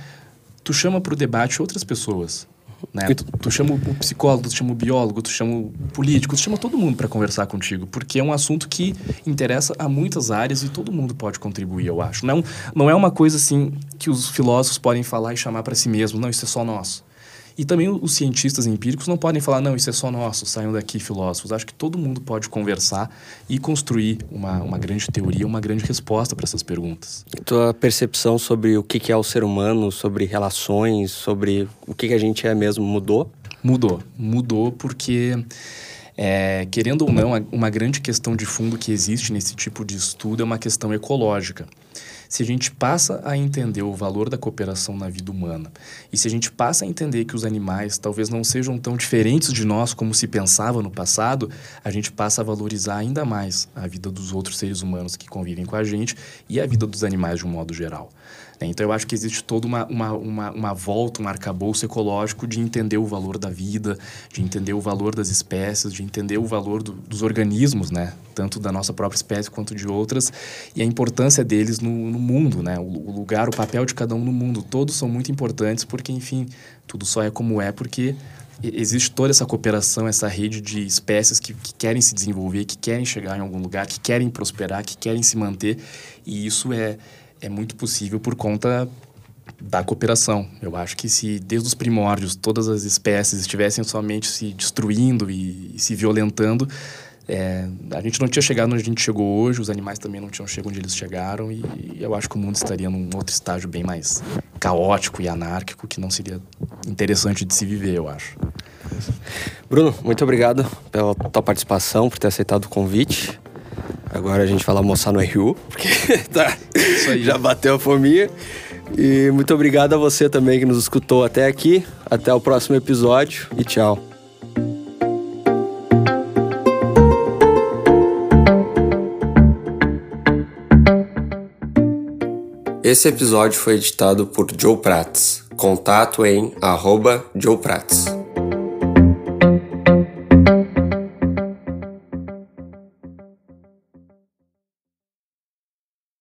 tu chama para o debate outras pessoas. Né? Tu, tu chama o psicólogo, tu chama o biólogo, tu chama o político, tu chama todo mundo para conversar contigo, porque é um assunto que interessa a muitas áreas e todo mundo pode contribuir, eu acho. Não, não é uma coisa assim que os filósofos podem falar e chamar para si mesmos, não, isso é só nosso. E também os cientistas empíricos não podem falar, não, isso é só nosso, saiam daqui, filósofos. Acho que todo mundo pode conversar e construir uma, uma grande teoria, uma grande resposta para essas perguntas. tua percepção sobre o que é o ser humano, sobre relações, sobre o que a gente é mesmo, mudou? Mudou. Mudou porque, é, querendo ou não, uma grande questão de fundo que existe nesse tipo de estudo é uma questão ecológica se a gente passa a entender o valor da cooperação na vida humana e se a gente passa a entender que os animais talvez não sejam tão diferentes de nós como se pensava no passado, a gente passa a valorizar ainda mais a vida dos outros seres humanos que convivem com a gente e a vida dos animais de um modo geral. Né? Então, eu acho que existe toda uma, uma, uma, uma volta, um arcabouço ecológico de entender o valor da vida, de entender o valor das espécies, de entender o valor do, dos organismos, né? tanto da nossa própria espécie quanto de outras, e a importância deles no, no mundo, né? o, o lugar, o papel de cada um no mundo. Todos são muito importantes porque, enfim, tudo só é como é porque existe toda essa cooperação, essa rede de espécies que, que, querem se desenvolver, que querem chegar em algum lugar, que querem prosperar, que querem se manter. E isso é, é muito possível por conta da cooperação. Eu acho que se desde os primórdios todas as espécies estivessem somente se destruindo e, e se violentando, é, a gente não tinha chegado onde a gente chegou hoje, os animais também não tinham chegado onde eles chegaram, e, e eu acho que o mundo estaria num outro estágio bem mais caótico e anárquico, que não seria interessante de se viver, eu acho. Bruno, muito obrigado pela tua participação, por ter aceitado o convite. Agora a gente vai almoçar no RU, porque *laughs* tá, já bateu a fominha. E muito obrigado a você também que nos escutou até aqui. Até o próximo episódio e tchau. Esse episódio foi editado por Joe Prats. Contato em arroba Joe Prats.